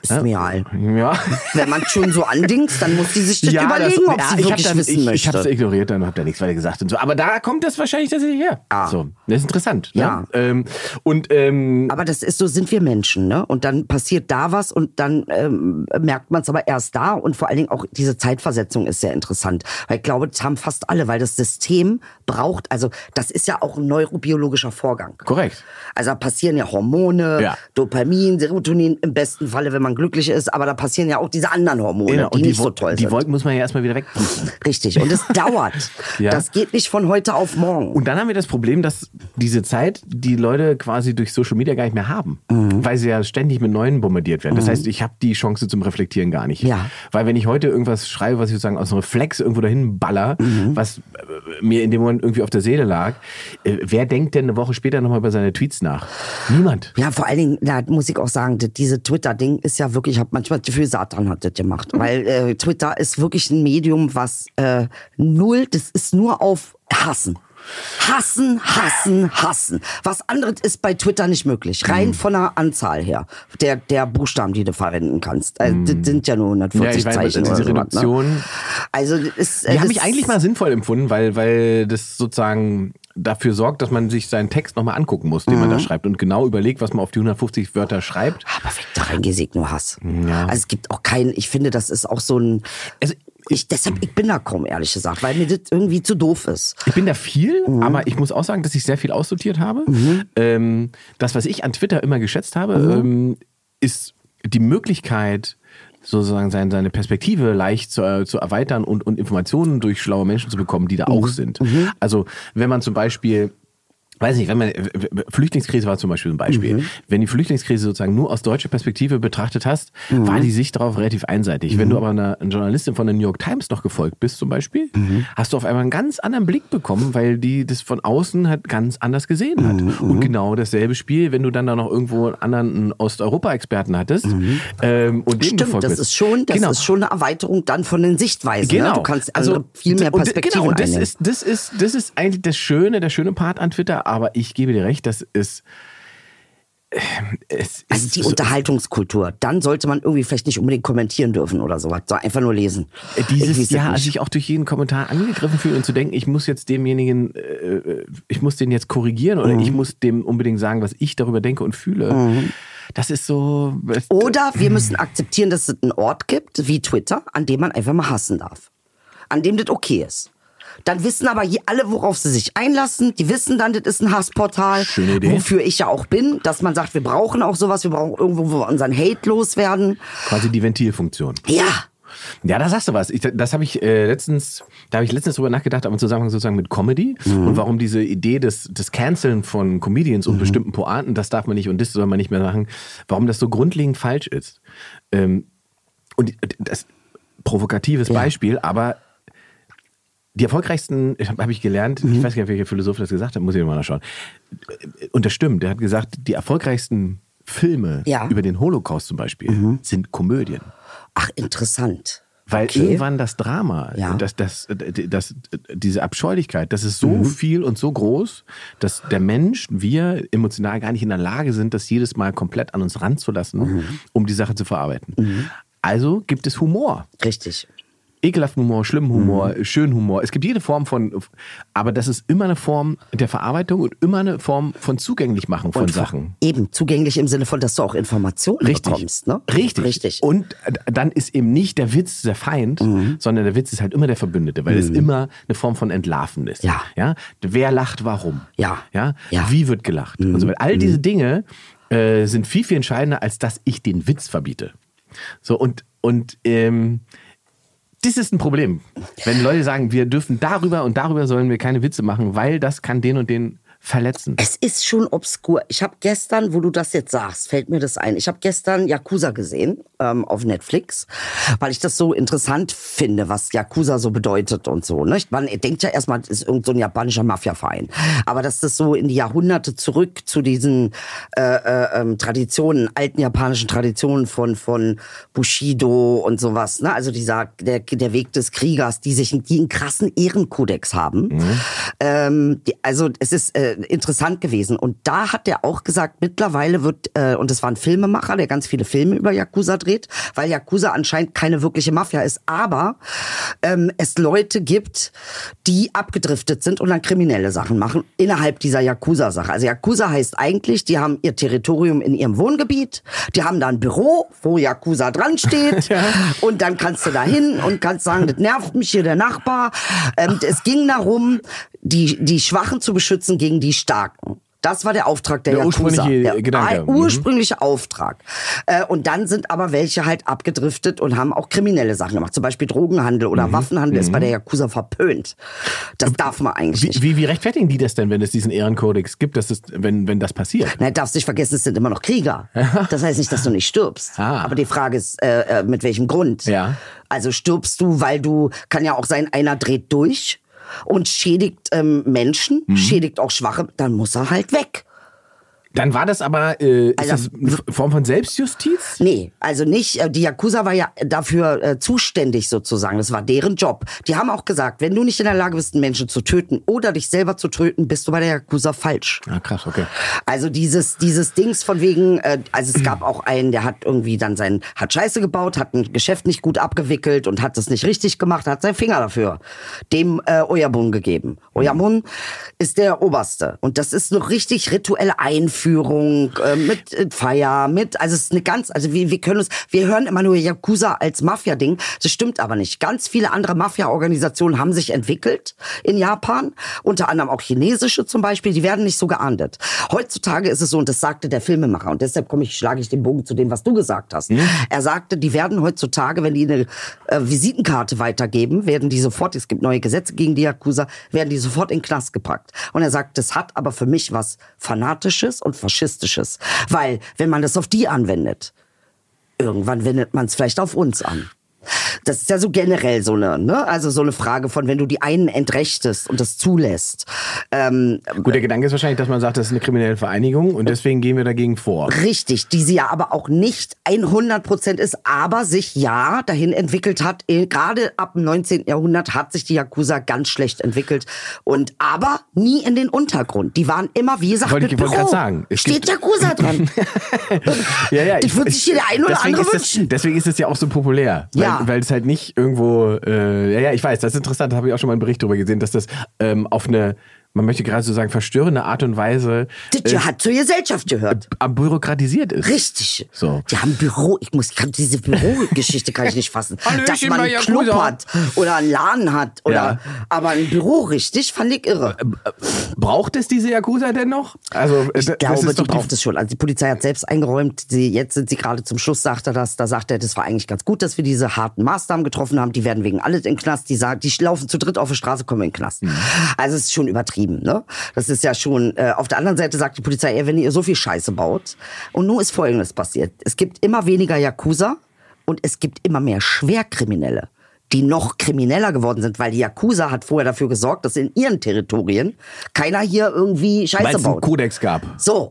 Ist mir egal. Ja. Wenn man schon so andingst, dann muss die sich das überlegen, ob ja, sie ich wirklich das, wissen ich, möchte. Ich habe es ignoriert und habe da nichts weiter gesagt und so. Aber da kommt das wahrscheinlich tatsächlich her. Ja. So, das ist interessant. Ne? Ja. Ähm, und ähm, Aber das ist so, sind wir Menschen, ne? Und dann passiert da was und dann ähm, merkt man es aber erst da und vor allen Dingen auch diese Zeitversetzung ist sehr interessant. Weil ich glaube, das haben fast alle, weil das System braucht, also das ist ja auch ein neurobiologischer Vorgang. korrekt. Also da passieren ja Hormone, Ja. Dopamin, Serotonin im besten Falle, wenn man glücklich ist, aber da passieren ja auch diese anderen Hormone, Genau. die, Und die, nicht so toll die sind. Wolken muss man ja erstmal wieder wegpusten. <laughs> Richtig. Und es dauert. <laughs> Ja. Das geht nicht von heute auf morgen. Und dann haben wir das Problem, dass diese Zeit die Leute quasi durch Social Media gar nicht mehr haben, Mhm. weil sie ja ständig mit Neuen bombardiert werden. Das heißt, ich habe die Chance zum Reflektieren gar nicht. Ja. Weil wenn ich heute irgendwas schreibe, was ich sozusagen aus einem Reflex irgendwo dahin baller, Mhm. was äh, mir in dem Moment irgendwie auf der Seele lag, äh, wer denkt denn eine Woche später nochmal über seine Tweets nach? Niemand. Ja, vor allen Dingen, da muss ich auch sagen, diese Twitter-Ding ist ja wirklich, ich habe manchmal das Gefühl, Satan hat das gemacht. Weil äh, Twitter ist wirklich ein Medium, was äh, null, das ist nur auf Hassen. Hassen, hassen, hassen. Was anderes ist bei Twitter nicht möglich. Rein von der Anzahl her. Der, der Buchstaben, die du verwenden kannst. Also, Das sind ja nur 140 Ja, ich weiß, Zeichen. diese oder sowas, Reduktion. Ne? Also, ist. äh, Die haben das mich eigentlich mal sinnvoll empfunden, weil, weil das sozusagen dafür sorgt, dass man sich seinen Text nochmal angucken muss, den Mhm. man da schreibt und genau überlegt, was man auf die 150 Wörter schreibt. Aber weg da rein gesegt nur Hass. Ja. Also es gibt auch keinen, ich finde, das ist auch so ein. Also, ich, deshalb, ich bin da kaum, ehrlich gesagt, weil mir das irgendwie zu doof ist. Ich bin da viel, Mhm. aber ich muss auch sagen, dass ich sehr viel aussortiert habe. Ähm, das, was ich an Twitter immer geschätzt habe, Mhm. ähm, ist die Möglichkeit, sozusagen seine, seine Perspektive leicht zu, äh, zu erweitern und, und Informationen durch schlaue Menschen zu bekommen, die da Mhm. auch sind. Also wenn man zum Beispiel Weiß nicht, wenn man Flüchtlingskrise war zum Beispiel ein Beispiel. Mhm. Wenn die Flüchtlingskrise sozusagen nur aus deutscher Perspektive betrachtet hast, Mhm. war die Sicht darauf relativ einseitig. Wenn du aber einer, einer Journalistin von der New York Times noch gefolgt bist zum Beispiel, Mhm. hast du auf einmal einen ganz anderen Blick bekommen, weil die das von außen halt ganz anders gesehen hat. Mhm, Und genau dasselbe Spiel, wenn du dann da noch irgendwo einen anderen Osteuropa-Experten hattest ähm, und dem Mhm. Stimmt, gefolgt das bist. ist schon, das Genau. ist schon eine Erweiterung dann von den Sichtweisen. Genau. Ne? Du kannst andere, viel mehr und- Perspektiven Genau, und das einnehmen. ist, das, ist, das ist eigentlich das Schöne, der schöne Part an Twitter, aber ich gebe dir recht, das ist. Es also die so- Unterhaltungskultur. Dann sollte man irgendwie vielleicht nicht unbedingt kommentieren dürfen oder sowas, sondern einfach nur lesen. Dieses es ja, nicht. sich auch durch jeden Kommentar angegriffen fühlen und zu denken, ich muss jetzt demjenigen, äh, ich muss den jetzt korrigieren oder Mhm. ich muss dem unbedingt sagen, was ich darüber denke und fühle. Das ist so. Oder wir müssen akzeptieren, dass es einen Ort gibt, wie Twitter, an dem man einfach mal hassen darf. An dem das okay ist. Dann wissen aber alle, worauf sie sich einlassen. Die wissen dann, das ist ein Hassportal. Schöne Idee. Wofür ich ja auch bin, dass man sagt, wir brauchen auch sowas, wir brauchen irgendwo, wo wir unseren Hate loswerden. quasi die Ventilfunktion. Ja, Ja, da sagst du was. Ich, das habe ich äh, letztens, da habe ich letztens drüber nachgedacht, aber im Zusammenhang sozusagen mit Comedy und warum diese Idee des, des Canceln von Comedians und bestimmten Pointen, das darf man nicht und das soll man nicht mehr machen, warum das so grundlegend falsch ist. Ähm, und das provokatives Beispiel, aber die erfolgreichsten, habe hab ich gelernt, ich weiß gar nicht, welcher Philosoph das gesagt hat, muss ich mal nachschauen. Und das stimmt, der hat gesagt, die erfolgreichsten Filme Ja. über den Holocaust zum Beispiel sind Komödien. ach interessant. Weil Okay. irgendwann das Drama, Ja. das, das, das, diese Abscheulichkeit, das ist so viel und so groß, dass der Mensch, wir emotional gar nicht in der Lage sind, das jedes Mal komplett an uns ranzulassen, um die Sache zu verarbeiten. Also gibt es Humor. Richtig. Ekelhaften Humor, schlimmen Humor, schönen Humor. Es gibt jede Form von, aber das ist immer eine Form der Verarbeitung und immer eine Form von Zugänglichmachen von Und Sachen. Eben zugänglich im Sinne von, dass du auch Informationen Richtig. bekommst. Ne? Richtig. Richtig. Und dann ist eben nicht der Witz der Feind, Mhm. sondern der Witz ist halt immer der Verbündete, weil es immer eine Form von Entlarven ist. Ja. ja. Wer lacht, warum? Ja. Ja. Ja. Mhm. Wie wird gelacht? Und so weiter. All diese Dinge äh, sind viel, viel entscheidender, als dass ich den Witz verbiete. So, und, und ähm, das ist ein Problem. Wenn Leute sagen, wir dürfen darüber und darüber sollen wir keine Witze machen, weil das kann den und den verletzen. Es ist schon obskur. Ich habe gestern, wo du das jetzt sagst, fällt mir das ein. Ich habe gestern Yakuza gesehen ähm, auf Netflix, weil ich das so interessant finde, was Yakuza so bedeutet und so. Ne? Man denkt ja erstmal, es ist irgend so ein japanischer Mafia-Verein. Aber dass das so in die Jahrhunderte zurück zu diesen äh, äh, ähm, Traditionen, alten japanischen Traditionen von, von Bushido und sowas. Ne? Also dieser, der, der Weg des Kriegers, die sich die einen krassen Ehrenkodex haben. Ähm, die, also es ist äh, interessant gewesen. Und da hat er auch gesagt, mittlerweile wird, äh, und es war ein Filmemacher, der ganz viele Filme über Yakuza dreht, weil Yakuza anscheinend keine wirkliche Mafia ist, aber ähm, es Leute gibt, die abgedriftet sind und dann kriminelle Sachen machen innerhalb dieser Yakuza-Sache. Also Yakuza heißt eigentlich, die haben ihr Territorium in ihrem Wohngebiet, die haben da ein Büro, wo Yakuza dran steht <laughs> und dann kannst du da hin und kannst sagen, das nervt mich hier der Nachbar. Ähm, es ging darum, die, die Schwachen zu beschützen gegen die Starken. Das war der Auftrag der, Der Yakuza. ursprüngliche der Gedanke. ein- Mhm. ursprüngliche Auftrag. Äh, und dann sind aber welche halt abgedriftet und haben auch kriminelle Sachen gemacht. Zum Beispiel Drogenhandel oder Mhm. Waffenhandel ist bei der Yakuza verpönt. Das darf man eigentlich Wie, nicht. wie, wie rechtfertigen die das denn, wenn es diesen Ehrenkodex gibt, dass es, wenn, wenn das passiert? Na, darfst nicht vergessen, es sind immer noch Krieger. Das heißt nicht, dass du nicht stirbst. Ah. Aber die Frage ist, äh, äh, mit welchem Grund? Ja. Also stirbst du, weil du, kann ja auch sein, einer dreht durch und schädigt ähm, Menschen, Mhm. schädigt auch Schwache, dann muss er halt weg. Dann war das aber, äh, ist Also- das eine Form von Selbstjustiz? Nee, also nicht. äh, Die Yakuza war ja dafür äh, zuständig sozusagen. Das war deren Job. Die haben auch gesagt, wenn du nicht in der Lage bist, einen Menschen zu töten oder dich selber zu töten, bist du bei der Yakuza falsch. Ah, krass, okay. Also dieses dieses Dings von wegen, äh, also es gab auch einen, der hat irgendwie dann sein, hat Scheiße gebaut, hat ein Geschäft nicht gut abgewickelt und hat das nicht richtig gemacht, hat seinen Finger dafür dem äh, Oyabun gegeben. Oyabun ist der Oberste und das ist noch richtig rituelle Einführung äh, mit äh, Feier, mit, also es ist eine ganz, also wir, wir können uns, wir hören immer nur Yakuza als Mafia-Ding, das stimmt aber nicht. Ganz viele andere Mafia-Organisationen haben sich entwickelt in Japan, unter anderem auch chinesische zum Beispiel, die werden nicht so geahndet. Heutzutage ist es so, und das sagte der Filmemacher, und deshalb komme ich, schlage ich den Bogen zu dem, was du gesagt hast. Er sagte, die werden heutzutage, wenn die eine äh, Visitenkarte weitergeben, werden die sofort, es gibt neue Gesetze gegen die Yakuza, werden die sofort in den Knast gepackt. Und er sagt, das hat aber für mich was Fanatisches und Faschistisches. Weil, wenn man das auf die anwendet, irgendwann wendet man es vielleicht auf uns an. Das ist ja so generell so eine, ne? Also so eine Frage von, wenn du die einen entrechtest und das zulässt. Ähm, Gut, der Gedanke ist wahrscheinlich, dass man sagt, das ist eine kriminelle Vereinigung und deswegen gehen wir dagegen vor. Richtig, die sie ja aber auch nicht 100 Prozent ist, aber sich ja dahin entwickelt hat. Eh, Gerade ab dem 19. Jahrhundert hat sich die Yakuza ganz schlecht entwickelt und aber nie in den Untergrund. Die waren immer, wie gesagt, Wollte ich- mit wollte Büro. grad sagen, es Steht Yakuza dran. <laughs> Ja, ja, Das wird sich hier der ein oder deswegen andere ist das, wünschen. Deswegen ist es ja auch so populär. Ja. Weil, weil es halt nicht irgendwo, äh, ja, ja, ich weiß, das ist interessant, da habe ich auch schon mal einen Bericht drüber gesehen, dass das ähm, auf eine, man möchte gerade so sagen, verstörende Art und Weise Das äh, hat zur Gesellschaft gehört. bürokratisiert ist. Richtig. So. Die haben Büro. Ich muss, ich diese Bürogeschichte kann ich nicht fassen. <laughs> Dass man einen Club Yakuza. hat oder einen Laden hat oder, Ja. aber ein Büro richtig, fand ich irre. Braucht es diese Yakuza denn noch? Also, Ich das glaube, ist die braucht es schon. Also die Polizei hat selbst eingeräumt. Sie, jetzt sind sie gerade zum Schluss, sagt er das. Da sagt er, das war eigentlich ganz gut, dass wir diese harten Maßnahmen getroffen haben. Die werden wegen alles in Knast. Die sagen, die laufen zu dritt auf der Straße, kommen in den Knast. Mhm. Also es ist schon übertrieben. Ne? Das ist ja schon. Äh, auf der anderen Seite sagt die Polizei, ey, wenn ihr so viel Scheiße baut. Und nun ist Folgendes passiert: Es gibt immer weniger Yakuza und es gibt immer mehr Schwerkriminelle die noch krimineller geworden sind, weil die Yakuza hat vorher dafür gesorgt, dass in ihren Territorien keiner hier irgendwie weil Scheiße es einen baut. Kodex gab. So.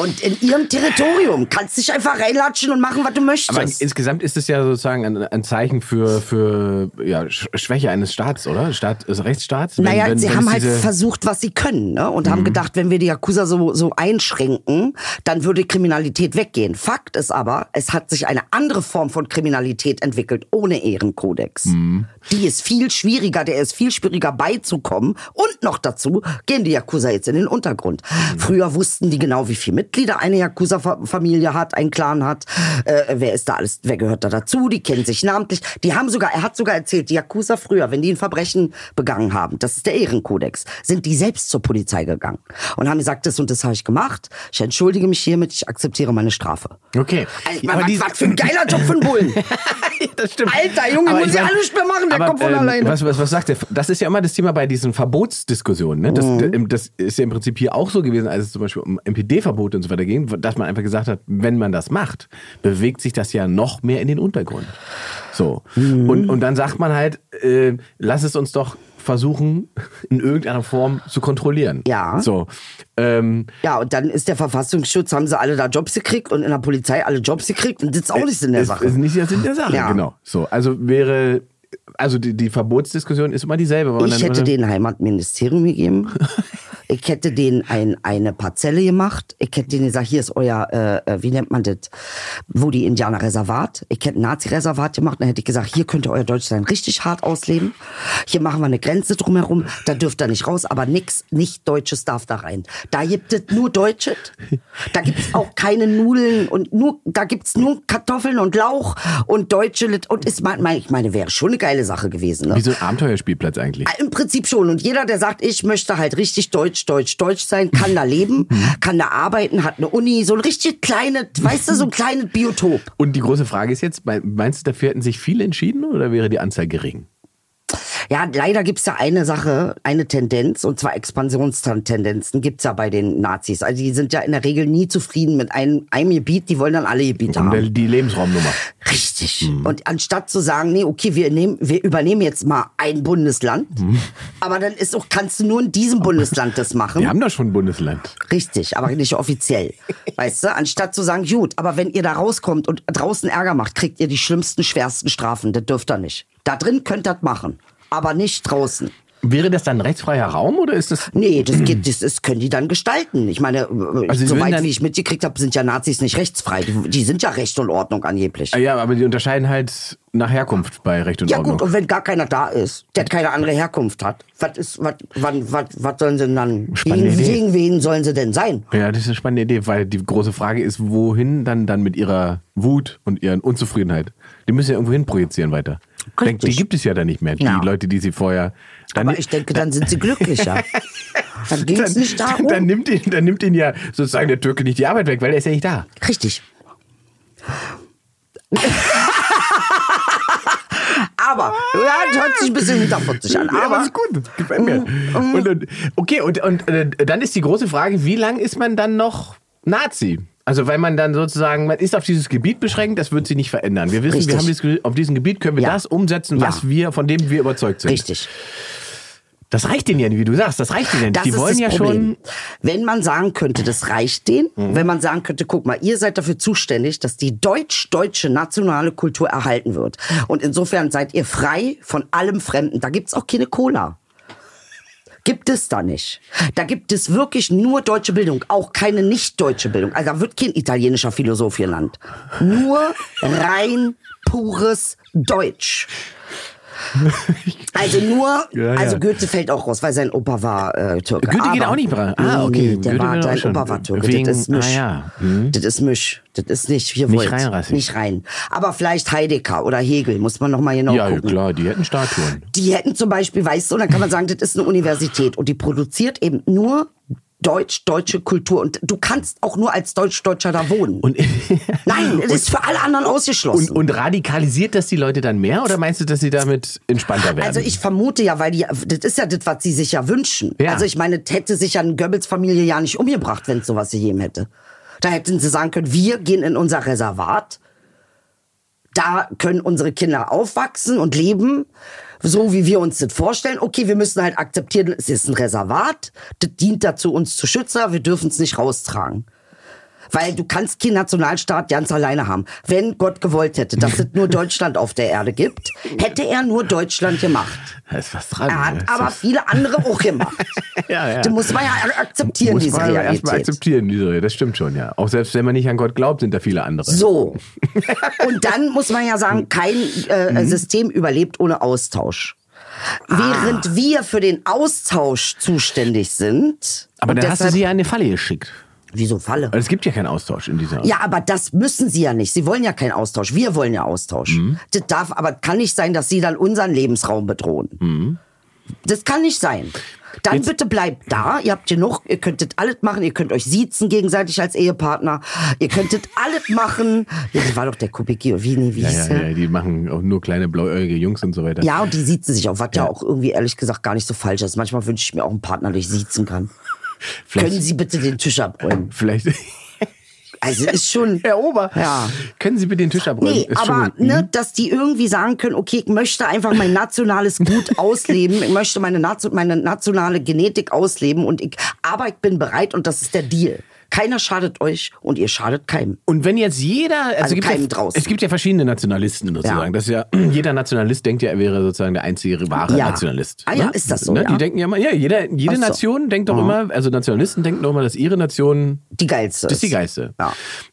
Und in ihrem Territorium kannst dich einfach reinlatschen und machen, was du möchtest. Aber insgesamt ist es ja sozusagen ein, ein Zeichen für, für ja, Sch- Schwäche eines Staats, oder? Staat, also Rechtsstaats? Wenn- Naja, wenn- sie wenn haben halt Mhm. versucht, was sie können, ne? Und haben gedacht, wenn wir die Yakuza so, so einschränken, dann würde Kriminalität weggehen. Fakt ist aber, es hat sich eine andere Form von Kriminalität entwickelt, ohne Ehrenkodex. Mhm. Die ist viel schwieriger, der ist viel schwieriger beizukommen. Und noch dazu gehen die Yakuza jetzt in den Untergrund. Mhm. Früher wussten die genau, wie viele Mitglieder eine Yakuza-Familie hat, ein Clan hat, äh, wer ist da alles, wer gehört da dazu, die kennen sich namentlich. Die haben sogar, er hat sogar erzählt, die Yakuza früher, wenn die ein Verbrechen begangen haben, das ist der Ehrenkodex, sind die selbst zur Polizei gegangen und haben gesagt, das und das habe ich gemacht, ich entschuldige mich hiermit, ich akzeptiere meine Strafe. Okay. Also, Aber was, die- was für ein geiler Job für einen Bullen. <laughs> das stimmt. Alter, Junge, muss ich ja alles mehr machen, der aber, kommt von ähm, alleine. Was, was, was sagt der? Das ist ja immer das Thema bei diesen Verbotsdiskussionen. Ne? Das, Mhm. das ist ja im Prinzip hier auch so gewesen, als es zum Beispiel um MPD-Verbote und so weiter ging, dass man einfach gesagt hat, wenn man das macht, bewegt sich das ja noch mehr in den Untergrund. So. Mhm. Und, und dann sagt man halt, äh, lass es uns doch versuchen, in irgendeiner Form zu kontrollieren. Ja. So. Ähm, Ja, und dann ist der Verfassungsschutz, haben sie alle da Jobs gekriegt und in der Polizei alle Jobs gekriegt und das ist auch nicht in der Sache. Ist nicht Sinn der Sache, Ja. genau. So. Also wäre, also die, die Verbotsdiskussion ist immer dieselbe. Ich hätte denen Heimatministerium gegeben. <laughs> Ich hätte denen ein, eine Parzelle gemacht. Ich hätte denen gesagt, hier ist euer, äh, äh, wie nennt man das, wo die Indianer Reservat. Ich hätte ein Nazi-Reservat gemacht. Dann hätte ich gesagt, hier könnt ihr euer Deutschland richtig hart ausleben. Hier machen wir eine Grenze drumherum. Da dürft ihr nicht raus, aber nix, nicht Deutsches darf da rein. Da gibt es nur Deutsches. Da gibt es auch keine Nudeln und nur, da gibt's nur Kartoffeln und Lauch und Deutsche. Und ist, mein- ich meine, wäre schon eine geile Sache gewesen. Ne? Wie so ein Abenteuerspielplatz eigentlich. Im Prinzip schon. Und jeder, der sagt, ich möchte halt richtig deutsch, deutsch, deutsch sein, kann da leben, <laughs> kann da arbeiten, hat eine Uni, so ein richtig kleines, weißt du, so ein kleines Biotop. Und die große Frage ist jetzt, mein- meinst du, dafür hätten sich viele entschieden oder wäre die Anzahl gering? Ja, leider gibt's da eine Sache, eine Tendenz, und zwar Expansionstendenzen gibt's ja bei den Nazis. Also die sind ja in der Regel nie zufrieden mit einem, einem Gebiet, die wollen dann alle Gebiete der, haben. die Lebensraumnummer. Richtig. Und anstatt zu sagen, nee, okay, wir, nehmen, wir übernehmen jetzt mal ein Bundesland, aber dann ist auch, kannst du nur in diesem Bundesland das machen. Wir haben doch schon ein Bundesland. Richtig, aber nicht offiziell. Weißt du, anstatt zu sagen, gut, aber wenn ihr da rauskommt und draußen Ärger macht, kriegt ihr die schlimmsten, schwersten Strafen. Das dürft ihr nicht. Da drin könnt ihr das machen, aber nicht draußen. Wäre das dann ein rechtsfreier Raum oder ist das. Nee, das geht, das, das können die dann gestalten. Ich meine, Also Sie würden soweit wie ich mitgekriegt habe, sind ja Nazis nicht rechtsfrei. Die, die sind ja Recht und Ordnung angeblich. Ah Ja, aber die unterscheiden halt nach Herkunft bei Recht und Ja Ordnung. gut, und wenn gar keiner da ist, der keine andere Herkunft hat, was ist, was, wann, was, was sollen sie denn dann, Spannende gegen, Idee. gegen wen sollen sie denn sein? Ja, das ist eine spannende Idee, weil die große Frage ist, wohin dann, dann mit ihrer Wut und ihren Unzufriedenheit? Die müssen ja irgendwo hin projizieren weiter. Denk, die gibt es ja dann nicht mehr, die Ja. Leute, die sie vorher. Aber ich denke, dann sind sie glücklicher. <laughs> Dann ging es nicht darum. dann, nimmt ihn, dann nimmt ihn ja sozusagen der Türke nicht die Arbeit weg, weil er ist ja nicht da. Richtig. <laughs> aber, ja, das hört sich ein bisschen hinterfotzig an. Ja, Aber, aber ist gut, gefällt mir. Und, und, okay, und, und äh, dann ist die große Frage, wie lange ist man dann noch Nazi? Also weil man dann sozusagen, man ist auf dieses Gebiet beschränkt, das wird sich nicht verändern. Wir wissen, Richtig. wir haben dieses, auf diesem Gebiet können wir Ja. das umsetzen, was Ja. wir, von dem wir überzeugt sind. richtig. Das reicht denen ja, wie du sagst, das reicht denen ja nicht. Das Die wollen ja Problem. schon. Wenn man sagen könnte, das reicht denen, Mhm. wenn man sagen könnte, guck mal, ihr seid dafür zuständig, dass die deutsch-deutsche nationale Kultur erhalten wird. Und insofern seid ihr frei von allem Fremden. Da gibt's auch keine Cola. Gibt es da nicht. Da gibt es wirklich nur deutsche Bildung, auch keine nicht-deutsche Bildung. Also da wird kein italienischer Philosoph genannt. Nur rein pures Deutsch. Also nur, <laughs> Ja, ja. also Goethe fällt auch raus, weil sein Opa war äh, Türke. Goethe geht Aber- auch nicht rein. Ah, okay. Nee, der Goethe war, sein schon- Opa war Türke. wegen- das ist Misch. ah, ja. Mhm. Das ist Misch. Das ist nicht, hier Nicht wollt. rein. Nicht rein. Aber vielleicht Heidegger oder Hegel, muss man noch mal genau Ja, ja, gucken. klar, die hätten Statuen. Die hätten zum Beispiel, weißt du, und dann kann man sagen, das ist eine Universität und die produziert eben nur Deutsch, deutsche Kultur. Und du kannst auch nur als Deutsch-Deutscher da wohnen. Und, <laughs> Nein, es ist für alle anderen ausgeschlossen. und, und radikalisiert das die Leute dann mehr oder meinst du, dass sie damit entspannter werden? Also ich vermute ja, weil die, das ist ja das, was sie sich ja wünschen. Ja. Also ich meine, das hätte sich ja eine Goebbels-Familie ja nicht umgebracht, wenn es sowas gegeben hätte. Da hätten sie sagen können, wir gehen in unser Reservat, da können unsere Kinder aufwachsen und leben, so wie wir uns das vorstellen. Okay, wir müssen halt akzeptieren, es ist ein Reservat, das dient dazu, uns zu schützen, wir dürfen es nicht raustragen. Weil du kannst keinen Nationalstaat ganz alleine haben. Wenn Gott gewollt hätte, dass es nur <laughs> Deutschland auf der Erde gibt, hätte er nur Deutschland gemacht. Da ist was dran. Er hat aber viele andere auch gemacht. <laughs> Ja, ja. Das muss man ja akzeptieren, Muss diese man erstmal Realität. akzeptieren, diese Realität. Das stimmt schon, ja. Auch selbst wenn man nicht an Gott glaubt, sind da viele andere. So. <laughs> Und dann muss man ja sagen, kein äh, System überlebt ohne Austausch. Ah. Während wir für den Austausch zuständig sind. Aber dann hast du sie ja in eine Falle geschickt. Wieso Falle? Es gibt ja keinen Austausch in dieser. Ja, aber das müssen sie ja nicht. Sie wollen ja keinen Austausch. Wir wollen ja Austausch. Mhm. Das darf, aber kann nicht sein, dass sie dann unseren Lebensraum bedrohen. Das kann nicht sein. Dann Mhm. Jetzt- bitte bleibt da. Ihr habt genug. Ihr könntet alles machen. Ihr könnt euch siezen gegenseitig als Ehepartner. Ihr könntet alles machen. Ja, das war doch der Kubicki. Wie, nee, wie Ja, ja, ja, die machen auch nur kleine blauäugige Jungs und so weiter. Ja, und die siezen sich auch, was ja. Ja. auch irgendwie ehrlich gesagt gar nicht so falsch ist. Manchmal wünsche ich mir auch einen Partner, den ich siezen kann. Können Sie bitte den Tisch abräumen? Vielleicht. <laughs> Also ist schon. Herr Ober, Ja. können Sie bitte den Tisch abräumen? Nee, Ist schon aber. Mhm. ne, dass die irgendwie sagen können, okay, ich möchte einfach mein nationales Gut <laughs> ausleben, ich möchte meine, meine nationale Genetik ausleben und ich, aber ich bin bereit und das ist der Deal. Keiner schadet euch und ihr schadet keinem. Und wenn jetzt jeder, also, Also gibt ja, draußen. es gibt ja verschiedene Nationalisten sozusagen. Ja. Das <clears throat> ja, jeder Nationalist denkt ja, er wäre sozusagen der einzige wahre Ja. Nationalist. Ah ja, ne? ist das so, Ne? Die denken ja immer, ja, jeder, jede so. Nation denkt doch immer, also Nationalisten denken doch immer, dass ihre Nation Die geilste das ist die geilste.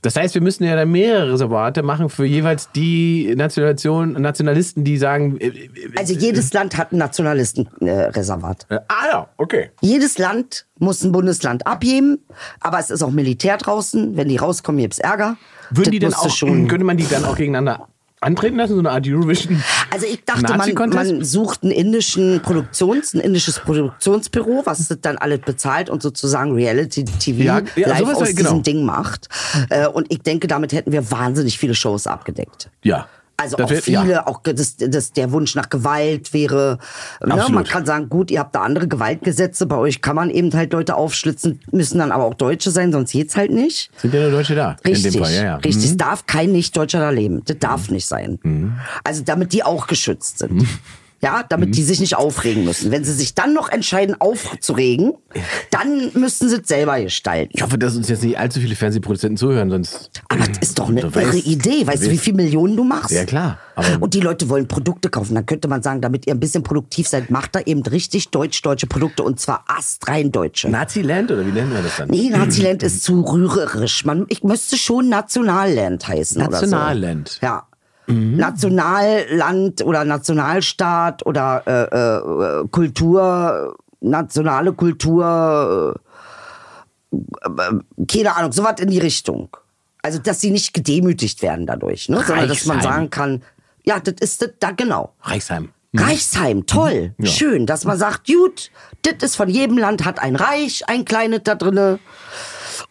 Das heißt, wir müssen ja dann mehrere Reservate machen für jeweils die Nationation, Nationalisten, die sagen, äh, äh, Also jedes Land hat ein Nationalistenreservat. äh, ah ja, okay. Jedes Land muss ein Bundesland abheben, aber es ist auch Militär draußen. Wenn die rauskommen, gibt's Ärger. Würden die du auch, schon könnte man die dann auch gegeneinander antreten lassen, so eine Art Eurovision? Also ich dachte, man, man sucht einen indischen Produktions, ein indisches Produktionsbüro, was das dann alles bezahlt und sozusagen Reality TV Ja, ja, live aus genau. diesem Ding macht. Äh, Und ich denke, damit hätten wir wahnsinnig viele Shows abgedeckt. Ja. Also Das auch wird- viele, ja. auch das, das, der Wunsch nach Gewalt wäre, ne, man kann sagen, gut, ihr habt da andere Gewaltgesetze, bei euch kann man eben halt Leute aufschlitzen, müssen dann aber auch Deutsche sein, sonst geht's halt nicht. Sind ja nur Deutsche da. Richtig, In dem Fall, ja, ja. richtig. Mhm. Es darf kein Nicht-Deutscher da leben. Das darf nicht sein. Also damit die auch geschützt sind. Mhm. Ja, damit die sich nicht aufregen müssen. Wenn sie sich dann noch entscheiden, aufzuregen, dann müssen sie es selber gestalten. Ich hoffe, dass uns jetzt nicht allzu viele Fernsehproduzenten zuhören, sonst. Aber das ist doch eine irre weißt- Idee. Weißt du, wie viele Millionen du machst? Ja, klar. Und die Leute wollen Produkte kaufen. Dann könnte man sagen, damit ihr ein bisschen produktiv seid, macht da eben richtig deutsch-deutsche Produkte und zwar astrein deutsche. Nazi-Land oder wie nennen wir das dann? Nee, Naziland ist zu rührerisch. Man, ich müsste schon Nationalland heißen. Nationalland. Oder so. Ja. Nationalland oder Nationalstaat oder äh, äh, Kultur, nationale Kultur, äh, keine Ahnung, sowas in die Richtung. Also, dass sie nicht gedemütigt werden dadurch, ne? sondern dass man sagen kann, ja, das ist das, da genau. Reichsheim. Reichsheim, toll, Ja. schön, dass man sagt, gut, das ist von jedem Land hat ein Reich, ein kleines da drinne.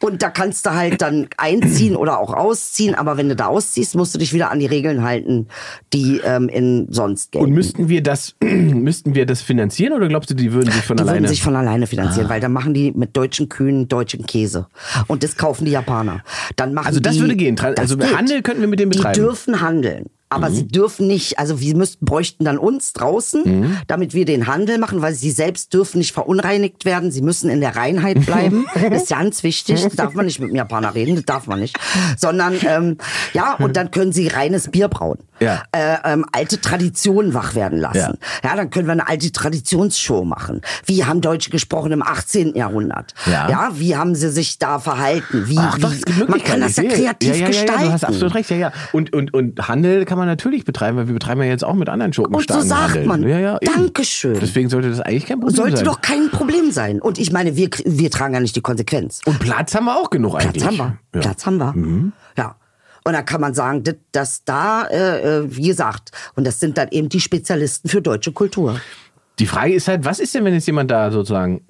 Und da kannst du halt dann einziehen oder auch ausziehen, aber wenn du da ausziehst, musst du dich wieder an die Regeln halten, die ähm, in sonst gelten. Und müssten wir das, <clears throat> müssten wir das finanzieren oder glaubst du, die würden sich von die alleine? würden sich von alleine finanzieren, weil dann machen die mit deutschen Kühen deutschen Käse. Und das kaufen die Japaner. Dann machen Also das die, würde gehen. Also. Handel könnten wir mit denen betreiben. Die dürfen handeln. Aber sie dürfen nicht, also wir müssten, bräuchten dann uns draußen, Mhm. damit wir den Handel machen, weil sie selbst dürfen nicht verunreinigt werden. Sie müssen in der Reinheit bleiben. <laughs> das ist ganz wichtig. Das darf man nicht mit dem Japaner reden, das darf man nicht. Sondern, ähm, ja, und dann können sie reines Bier brauen. Ja. Äh, ähm, alte Traditionen wach werden lassen. Ja. Ja. dann können wir eine alte Traditionsshow machen. Wie haben Deutsche gesprochen im 18. Jahrhundert? Ja. ja wie haben sie sich da verhalten? Wie, Ach, wie, man kann das ja kreativ gestalten. Ja, ja, du hast absolut recht, ja, ja. Und, und, und Handel kann man natürlich betreiben, weil wir betreiben ja jetzt auch mit anderen Schurken Und so sagt Handel. man. Ja, ja, eben. Dankeschön. Deswegen sollte das eigentlich kein Problem Sollte sein. doch kein Problem sein. Und ich meine, wir, wir tragen ja nicht die Konsequenz. und Platz haben wir auch genug Platz eigentlich. haben wir. Ja. Mhm. Platz haben wir. Ja. Und da kann man sagen, dass, dass da, äh, äh, wie gesagt, und das sind dann eben die Spezialisten für deutsche Kultur. Die Frage ist halt, was ist denn, wenn jetzt jemand da sozusagen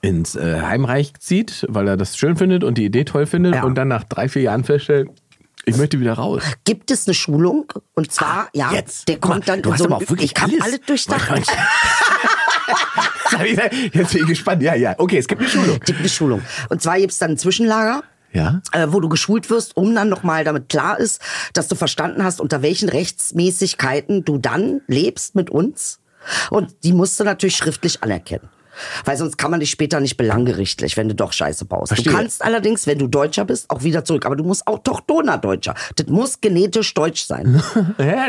ins äh, Heimreich zieht, weil er das schön findet und die Idee toll findet Ja. und dann nach drei, vier Jahren feststellt, ich möchte wieder raus. Gibt es eine Schulung? Und zwar, ja, Ah, Jetzt. der Guck mal, kommt dann du hast so aber auch wirklich ich alles. alles durchdacht. <laughs> Jetzt bin ich gespannt. Ja, ja. Okay, es gibt eine Schulung. gibt eine Schulung. Und zwar gibt es dann ein Zwischenlager. Ja. Äh, wo du geschult wirst, um dann nochmal damit klar ist, dass du verstanden hast, unter welchen Rechtsmäßigkeiten du dann lebst mit uns. Und die musst du natürlich schriftlich anerkennen. Weil sonst kann man dich später nicht belanggerichtlich, wenn du doch Scheiße baust. Verstehe. Du kannst allerdings, wenn du Deutscher bist, auch wieder zurück. Aber du musst auch doch Donerdeutscher. Das muss genetisch deutsch sein. <laughs> Ja,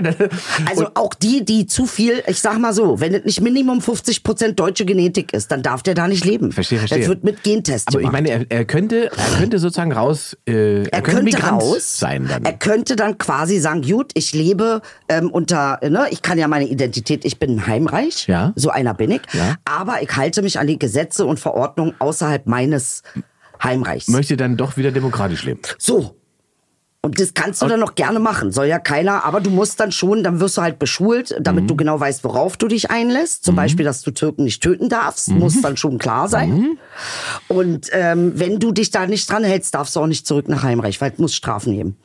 Also auch die, die zu viel, ich sag mal so, wenn es nicht Minimum 50% deutsche Genetik ist, dann darf der da nicht leben. Verstehe, verstehe. Das wird mit Gentest aber ich gemacht. meine, er, er, könnte, er könnte sozusagen raus, äh, er, er könnte, könnte raus sein dann. Er könnte dann quasi sagen, gut, ich lebe ähm, unter, ne, ich kann ja meine Identität, ich bin heimreich, Ja. so einer bin ich, Ja. aber ich halte mich an die Gesetze und Verordnungen außerhalb meines Heimreichs. Möchte dann doch wieder demokratisch leben. So. Und das kannst du dann noch gerne machen. Soll ja keiner, aber du musst dann schon, dann wirst du halt beschult, damit Mhm. du genau weißt, worauf du dich einlässt. Zum Beispiel, dass du Türken nicht töten darfst, Mhm. muss dann schon klar sein. Und ähm, wenn du dich da nicht dran hältst, darfst du auch nicht zurück nach Heimreich, weil es muss Strafen geben.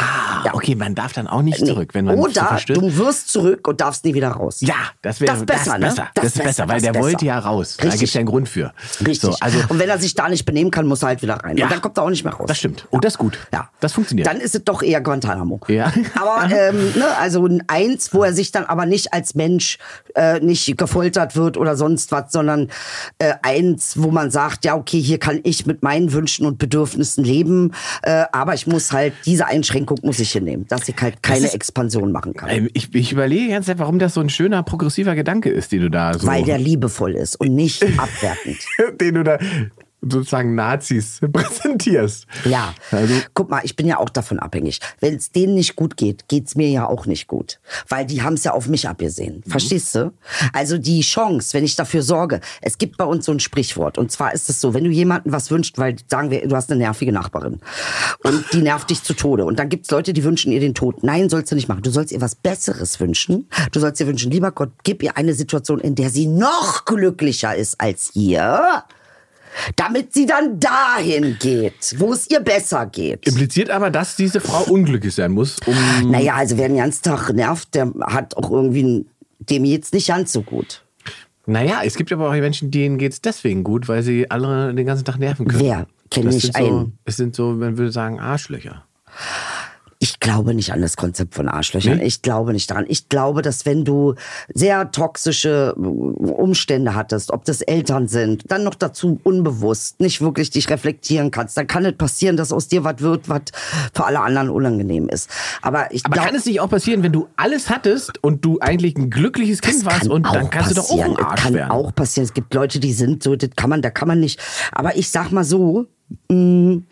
Ah, okay, man darf dann auch nicht zurück, wenn man Oder verstößt. du wirst zurück und darfst nie wieder raus. Ja, das wäre Das besser, ne? besser. Das Das, ist besser, weil das der ist wollte besser. ja raus. Da Richtig. gibt es ja einen Grund für. Richtig. So, also, und wenn er sich da nicht benehmen kann, muss er halt wieder rein. Ja. Und dann kommt er auch nicht mehr raus. das stimmt. Und das ist gut. Ja. Das funktioniert. Dann ist es doch eher Guantanamo. Ja. Aber <laughs> ähm, ne, also ein eins, wo er sich dann aber nicht als Mensch äh, nicht gefoltert wird oder sonst was, sondern äh, eins, wo man sagt, ja okay, hier kann ich mit meinen Wünschen und Bedürfnissen leben, äh, aber ich muss halt diese Einschränkung muss ich hinnehmen, dass ich halt keine ist- Expansion machen kann. Ähm, ich, ich überlege ganz einfach, warum das so ein schöner progressiver Gedanke ist, den du da so. Weil der liebevoll ist und nicht abwertend. <laughs> den du da sozusagen Nazis <laughs> präsentierst. Ja, Also, guck mal, ich bin ja auch davon abhängig. Wenn es denen nicht gut geht, geht's mir ja auch nicht gut. Weil die haben es ja auf mich abgesehen. Mhm. Verstehst du? Also die Chance, wenn ich dafür sorge, es gibt bei uns so ein Sprichwort. Und zwar ist es so, wenn du jemandem was wünschst, weil sagen wir, du hast eine nervige Nachbarin und die nervt dich zu Tode. Und dann gibt's Leute, die wünschen ihr den Tod. Nein, sollst du nicht machen. Du sollst ihr was Besseres wünschen. Du sollst ihr wünschen, lieber Gott, gib ihr eine Situation, in der sie noch glücklicher ist als ihr. Damit sie dann dahin geht, wo es ihr besser geht. impliziert aber, dass diese Frau unglücklich sein muss, um. Naja, also wer den ganzen Tag nervt, der hat auch irgendwie, dem jetzt nicht ganz so gut. Naja, es gibt aber auch Menschen, denen geht es deswegen gut, weil sie andere den ganzen Tag nerven können. Wer? Kenn Das ich sind so, einen. Es sind so, man würde sagen, Arschlöcher. Ich glaube nicht an das Konzept von Arschlöchern. Nee? Ich glaube nicht daran. Ich glaube, dass wenn du sehr toxische äh, Umstände hattest, ob das Eltern sind, dann noch dazu unbewusst, nicht wirklich dich reflektieren kannst, dann kann es passieren, dass aus dir was wird, was für alle anderen unangenehm ist. Aber ich Aber glaub, kann es nicht auch passieren, wenn du alles hattest und du eigentlich ein glückliches Kind warst und dann kannst du doch auch passieren. ein Arsch Es kann werden? auch passieren. Es gibt Leute, die sind so, das kann man, da kann man nicht. Aber ich sag mal so, mh,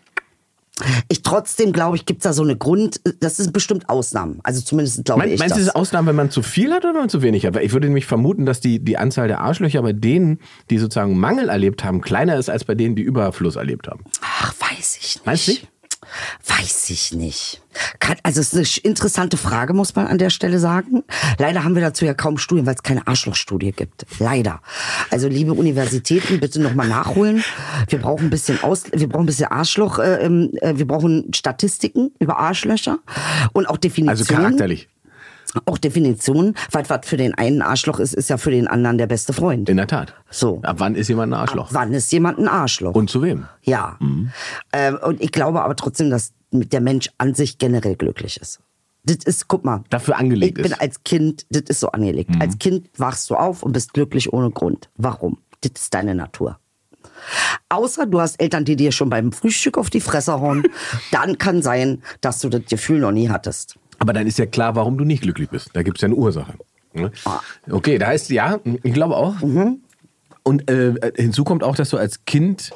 ich trotzdem glaube ich, gibt's da so eine Grund, das sind bestimmt Ausnahmen. Also zumindest glaube Mein, ich meinst du, das. das ist Ausnahme, wenn man zu viel hat oder wenn man zu wenig hat? Weil ich würde nämlich vermuten, dass die, die Anzahl der Arschlöcher bei denen, die sozusagen Mangel erlebt haben, kleiner ist als bei denen, die Überfluss erlebt haben. Ach, weiß ich nicht. Meinst du nicht? Weiß ich nicht. Kann, also es ist eine interessante Frage, muss man an der Stelle sagen. Leider haben wir dazu ja kaum Studien, weil es keine Arschlochstudie gibt. Leider. Also liebe Universitäten, bitte nochmal nachholen. Wir brauchen ein bisschen Aus, wir brauchen ein bisschen Arschloch, äh, ähm, äh, wir brauchen Statistiken über Arschlöcher und auch Definitionen. Also charakterlich. Auch Definitionen, weil was für den einen Arschloch ist, ist ja für den anderen der beste Freund. In der Tat. So. Ab wann ist jemand ein Arschloch? Wann ist jemand ein Arschloch? Und zu wem? Ja. Ähm, und ich glaube aber trotzdem, dass der Mensch an sich generell glücklich ist. Das ist, guck mal. Dafür angelegt Ich bin ist. als Kind, das ist so angelegt. Als Kind wachst du auf und bist glücklich ohne Grund. Warum? Das ist deine Natur. Außer du hast Eltern, die dir schon beim Frühstück auf die Fresse hauen, <laughs> dann kann sein, dass du das Gefühl noch nie hattest. Aber dann ist ja klar, warum du nicht glücklich bist. Da gibt es ja eine Ursache. Ne? Okay, da heißt ja, ich glaube auch. Mhm. Und äh, hinzu kommt auch, dass du als Kind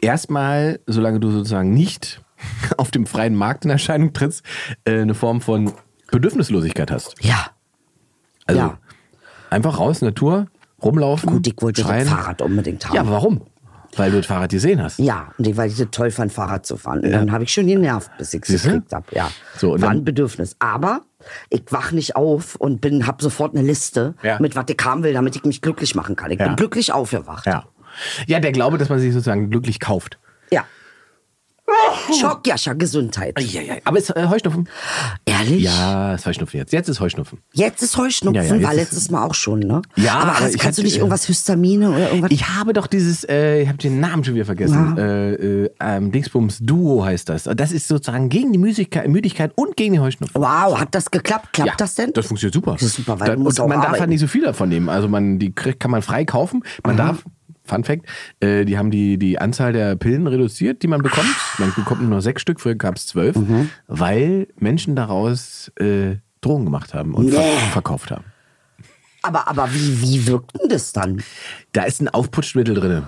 erstmal, solange du sozusagen nicht <laughs> auf dem freien Markt in Erscheinung trittst, äh, eine Form von Bedürfnislosigkeit hast. Ja. Also Ja. einfach raus, Natur, rumlaufen, Gut, ich wollte schreien. das Fahrrad unbedingt haben. Ja, aber warum? Weil du das Fahrrad gesehen hast. Ja, und ich, weil ich das toll fand, Fahrrad zu fahren. Und dann habe ich schon genervt, bis ich es gekriegt habe. Ja. So, War ein Bedürfnis. Aber ich wach nicht auf und bin, hab sofort eine Liste Ja. mit was ich haben will, damit ich mich glücklich machen kann. Ich Ja. bin glücklich aufgewacht. Ja. Ja, der Glaube, dass man sich sozusagen glücklich kauft. Ja. Schock, Jascha, Gesundheit. Eieiei. Aber ist äh, Heuschnupfen? Ehrlich? Ja, ist Heuschnupfen jetzt. Jetzt ist Heuschnupfen. Jetzt ist Heuschnupfen, Ja, ja, jetzt war ist- letztes Mal auch schon, ne? Ja, aber, hast, kannst du nicht irgendwas Histamine oder irgendwas? Ich habe doch dieses, äh, ich habe den Namen schon wieder vergessen. Ja. Äh, äh, ähm, Dingsbums Duo heißt das. Das ist sozusagen gegen die Müdigkeit, Müdigkeit und gegen die Heuschnupfen. wow, hat das geklappt? Klappt das denn? Das funktioniert super. Das ist super, weil da, man darf arbeiten. halt nicht so viel davon nehmen. Also man, die kann man frei kaufen. Man Mhm. darf Fun Fact, äh, die haben die, die Anzahl der Pillen reduziert, die man bekommt. Man bekommt nur noch sechs Stück, früher gab es zwölf, Mhm. weil Menschen daraus äh, Drogen gemacht haben und ver Nee. verkauft haben. Aber, aber wie, wie wirkt denn das dann? Da ist ein Aufputschmittel drin.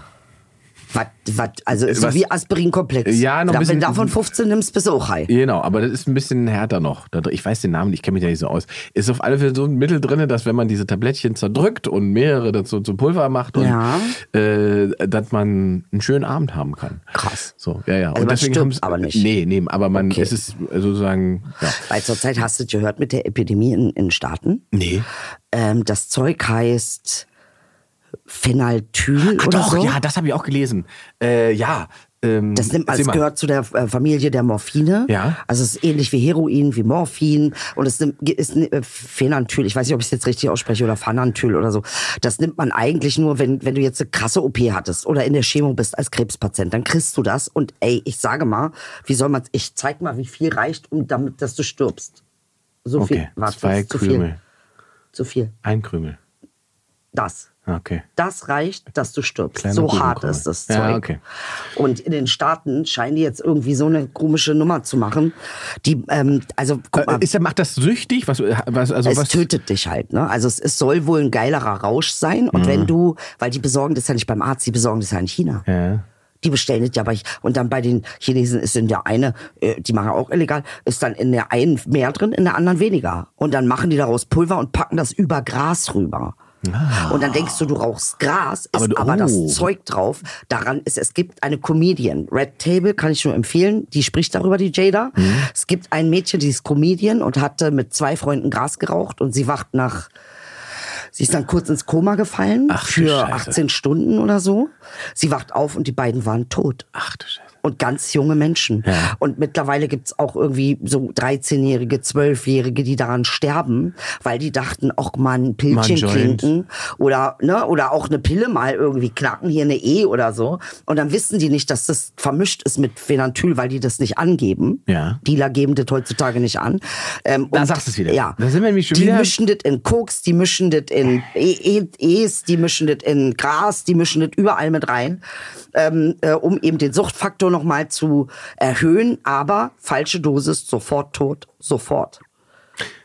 Was, was, also so was- wie Aspirinkomplex. Ja, noch da, bisschen- Wenn du davon 15 nimmst, bist du auch high. Genau, aber das ist ein bisschen härter noch. Ich weiß den Namen, ich kenne mich da nicht so aus. Ist auf alle Fälle so ein Mittel drin, dass wenn man diese Tablettchen zerdrückt und mehrere dazu zu Pulver macht und Ja. äh, dass man einen schönen Abend haben kann. Krass. So, ja, ja. Also man stirbt haben's- aber nicht. Nee, nee, aber man Okay. es ist sozusagen, ja. Weil zurzeit hast du gehört mit der Epidemie in, in Staaten. Nee. Ähm, das Zeug heißt Phenaltyl Ach oder doch, so. ja, das habe ich auch gelesen. Äh, ja. Ähm, Das nimmt, mal. gehört zu der äh, Familie der Morphine. Ja. Also es ist ähnlich wie Heroin, wie Morphin. Und es nimmt, ist äh, Phenantyl. Ich weiß nicht, ob ich es jetzt richtig ausspreche oder Phanantyl oder so. Das nimmt man eigentlich nur, wenn, wenn du jetzt eine krasse OP hattest oder in der Chemo bist als Krebspatient. Dann kriegst du das. Und ey, ich sage mal, wie soll man Ich zeig mal, wie viel reicht, um damit, dass du stirbst. So viel. Okay, Warte, zwei zu Krümel. viel. Zu viel. Ein Krümel. Das. Okay. Das reicht, dass du stirbst. Kleiner so hart ist das Zeug. Ja, okay. Und in den Staaten scheinen die jetzt irgendwie so eine komische Nummer zu machen. Die, ähm, also guck mal, Äh, ist, macht das süchtig? Was, was, also es was? tötet dich halt. Ne? Also es, es soll wohl ein geilerer Rausch sein. Und wenn du, weil die besorgen das ja nicht beim Arzt, die besorgen das ja in China. Mhm. Ja. Die bestellen das ja bei und dann bei den Chinesen ist in der eine, äh, die machen auch illegal, ist dann in der einen mehr drin, in der anderen weniger. Und dann machen die daraus Pulver und packen das über Gras rüber. Und dann denkst du, du rauchst Gras, ist Aber du- oh. das Zeug drauf. Daran ist, es gibt eine Comedian, Red Table, kann ich nur empfehlen, die spricht darüber, die Jada. Mhm. Es gibt ein Mädchen, die ist Comedian und hatte mit zwei Freunden Gras geraucht und sie wacht nach Sie ist dann kurz ins Koma gefallen Ach, für Scheiße. 18 Stunden oder so. Sie wacht auf und die beiden waren tot. Ach du Scheiße. Und ganz junge Menschen. Ja. Und mittlerweile gibt's auch irgendwie so 13-Jährige, 12-Jährige, die daran sterben, weil die dachten, auch mal ein Joint. klinken oder, ne, oder auch eine Pille mal irgendwie knacken, hier eine E oder so. Und dann wissen die nicht, dass das vermischt ist mit Phenantyl, weil die das nicht angeben. Ja. Dealer geben das heutzutage nicht an. Ähm, Da sagst du's wieder. Ja. Da sind wir nämlich schon die wieder- mischen das in Koks, die mischen das in E- E- Es, die mischen das in Gras, die mischen das überall mit rein, ähm, äh, um eben den Suchtfaktor nochmal zu erhöhen. Aber falsche Dosis, sofort tot, sofort.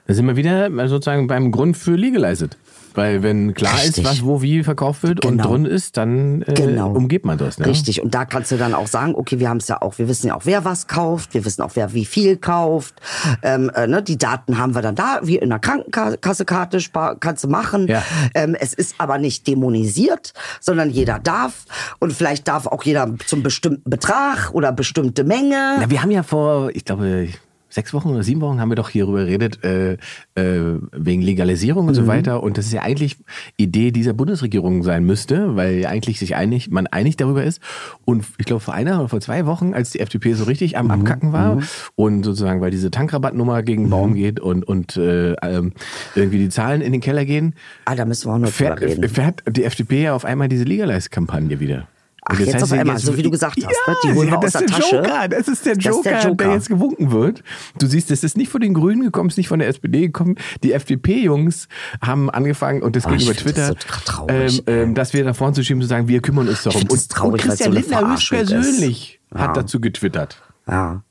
Da sind wir wieder äh, sozusagen beim Grund für legalized. Weil wenn klar Richtig. ist, was wo wie verkauft wird und Genau. drin ist, dann äh, Genau. umgeht man das. Ne? Richtig. Und da kannst du dann auch sagen, okay, wir haben es ja auch, wir wissen ja auch, wer was kauft, wir wissen auch, wer wie viel kauft. Ähm, äh, ne, die Daten haben wir dann da, wie in der Krankenkassekarte, kannst du machen. Ja. Ähm, es ist aber nicht dämonisiert, sondern jeder darf. Und vielleicht darf auch jeder zum bestimmten Betrag oder bestimmte Menge. Na, wir haben ja vor, ich glaube, sechs Wochen oder sieben Wochen haben wir doch hierüber geredet, äh, äh, wegen Legalisierung Mhm. und so weiter. Und das ist ja eigentlich Idee dieser Bundesregierung sein müsste, weil ja eigentlich sich einig, man einig darüber ist. Und ich glaube, vor einer oder vor zwei Wochen, als die FDP so richtig am Mhm. Abkacken war und sozusagen, weil diese Tankrabattnummer gegen Baum geht und, und äh, ähm, irgendwie die Zahlen in den Keller gehen, Ah, da müssen wir auch noch drüber fährt, reden. fährt die FDP ja auf einmal diese Legalize-Kampagne wieder. Ach, das jetzt heißt, auf einmal, so wie du gesagt hast, ne? Die holen wir das aus ist der der Tasche. Joker, das ist der Das Joker, ist der der, Joker. jetzt gewunken wird. Du siehst, es ist nicht von den Grünen gekommen, es ist nicht von der SPD gekommen. Die FDP-Jungs haben angefangen und das Oh, ging über Twitter, das so traurig, ähm, ähm, das wir da vorne zu schieben, zu sagen, wir kümmern uns darum. das und, traurig, und so Christian eine Lindner Verarschung ist. persönlich Ja. hat dazu getwittert. Ja.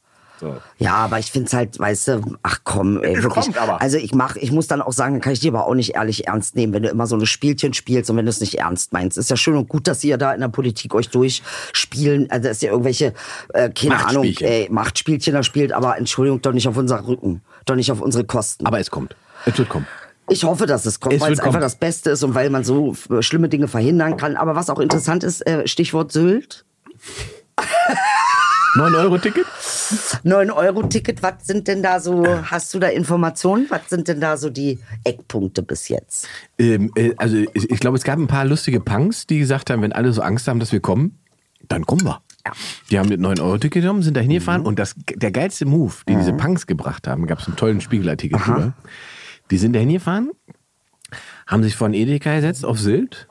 So. Ja, aber ich find's halt, weißt du, ach komm, ey, Es wirklich. kommt aber. Also ich mach, ich muss dann auch sagen, kann ich dir aber auch nicht ehrlich ernst nehmen, wenn du immer so eine Spielchen spielst und wenn du es nicht ernst meinst. Ist ja schön und gut, dass ihr da in der Politik euch durchspielen, also dass ihr irgendwelche, äh, keine Ahnung, Machtspielchen. ey, Machtspielchen da spielt, aber Entschuldigung, doch nicht auf unser Rücken, doch nicht auf unsere Kosten. Aber es kommt. Es wird kommen. Ich hoffe, dass es kommt, Es weil es einfach kommen. das Beste ist und weil man so äh, schlimme Dinge verhindern kann. Aber was auch interessant ist, äh, Stichwort Sylt. <laughs> 9-Euro-Ticket? 9-Euro-Ticket, was sind denn da so, hast du da Informationen? Was sind denn da so die Eckpunkte bis jetzt? Ähm, äh, also ich, ich glaube, es gab ein paar lustige Punks, die gesagt haben, wenn alle so Angst haben, dass wir kommen, dann kommen wir. Ja. Die haben mit 9-Euro-Ticket genommen, sind da hingefahren und das, der geilste Move, den diese Punks gebracht haben, gab es einen tollen Spiegelartikel drüber. Die sind da hingefahren, haben sich von Edeka gesetzt auf Sylt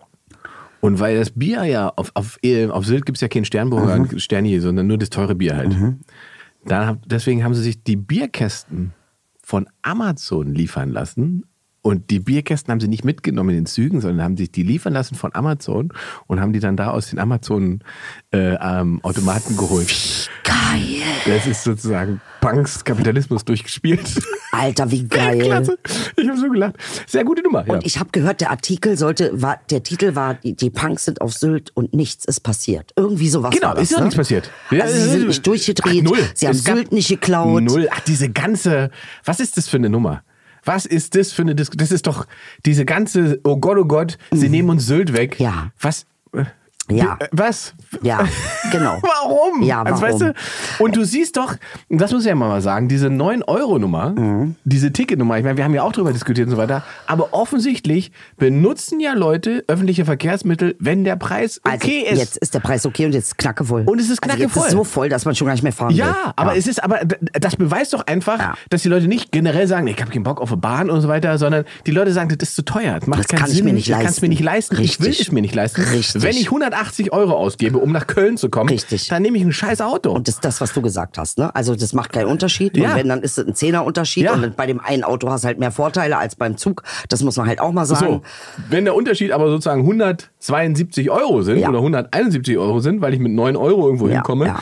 und weil das Bier ja, auf, auf, äh, auf Sylt gibt es ja kein Sternburger und Sternier, sondern nur das teure Bier halt. Dann hab, deswegen haben sie sich die Bierkästen von Amazon liefern lassen Und die Bierkästen haben sie nicht mitgenommen in den Zügen, sondern haben sich die liefern lassen von Amazon und haben die dann da aus den Amazon-Automaten geholt. Geil. Das ist sozusagen Punks Kapitalismus durchgespielt. Alter, wie <laughs> geil. Klasse. Ich habe so gelacht. Sehr gute Nummer. Ja. Und ich habe gehört, der Artikel sollte, war, der Titel war, die, die Punks sind auf Sylt und nichts ist passiert. Irgendwie sowas Genau, das, ist ja ne? nichts passiert. Also sie sind nicht durchgedreht, Ach, null. sie haben Sylt nicht geklaut. Null. Ach, diese ganze, was ist das für eine Nummer? Was ist das für eine Dis Das ist doch diese ganze, oh Gott, oh Gott, sie nehmen uns Sylt weg. Mhm. Ja. Was? Ja. äh, Was? Ja, genau. <laughs> Warum? Ja, Also, warum? weißt du, und du siehst doch, das muss ich ja mal sagen, diese 9-Euro-Nummer, Mhm. diese Ticketnummer, ich meine, wir haben ja auch drüber diskutiert und so weiter, aber offensichtlich benutzen ja Leute öffentliche Verkehrsmittel, wenn der Preis Also okay ist. jetzt ist der Preis okay und jetzt ist knacke voll. Und es ist Also jetzt knackevoll. ist so voll, dass man schon gar nicht mehr fahren will. Ja, aber es ist, aber das beweist doch einfach, Ja. dass die Leute nicht generell sagen, ich habe keinen Bock auf eine Bahn und so weiter, sondern die Leute sagen, das ist zu teuer, das macht Das keinen kann ich Sinn, mir nicht ich kann es mir nicht leisten. leisten, ich will Richtig. es mir nicht leisten. Richtig. Wenn ich 180 Euro ausgebe, um nach Köln zu kommen, Richtig. dann nehme ich ein scheiß Auto. Und das ist das, was du gesagt hast, ne? Also das macht keinen Unterschied. Ja. Und wenn, dann ist es ein Zehner-Unterschied. Ja. Und bei dem einen Auto hast du halt mehr Vorteile als beim Zug. Das muss man halt auch mal sagen. So, wenn der Unterschied aber sozusagen 172 Euro sind Ja. oder 171 Euro sind, weil ich mit 9 Euro irgendwo hinkomme,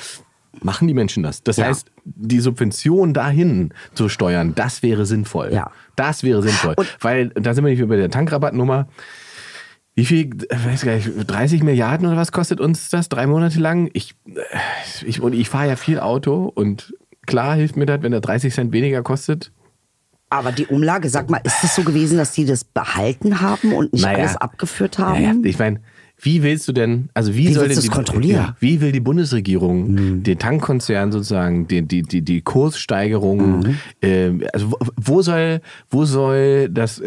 machen die Menschen das. Das Ja. heißt, die Subvention dahin zu steuern, das wäre sinnvoll. Ja. Das wäre sinnvoll. Und- weil, da sind wir nicht mehr bei der Tankrabattnummer. Wie viel, äh, weiß gar nicht, 30 Milliarden oder was kostet uns das drei Monate lang? Ich, äh, ich, und ich fahre ja viel Auto und klar hilft mir das, wenn der 30 Cent weniger kostet. Aber die Umlage, sag mal, ist es so gewesen, dass die das behalten haben und nicht Naja. alles abgeführt haben? Naja, ich meine, wie willst du denn, also wie, Wie soll denn die, kontrollieren? Ja, wie will die Bundesregierung Mhm. den Tankkonzern sozusagen, die, die, die, die Kurssteigerung, Mhm. äh, also wo, wo soll, wo soll das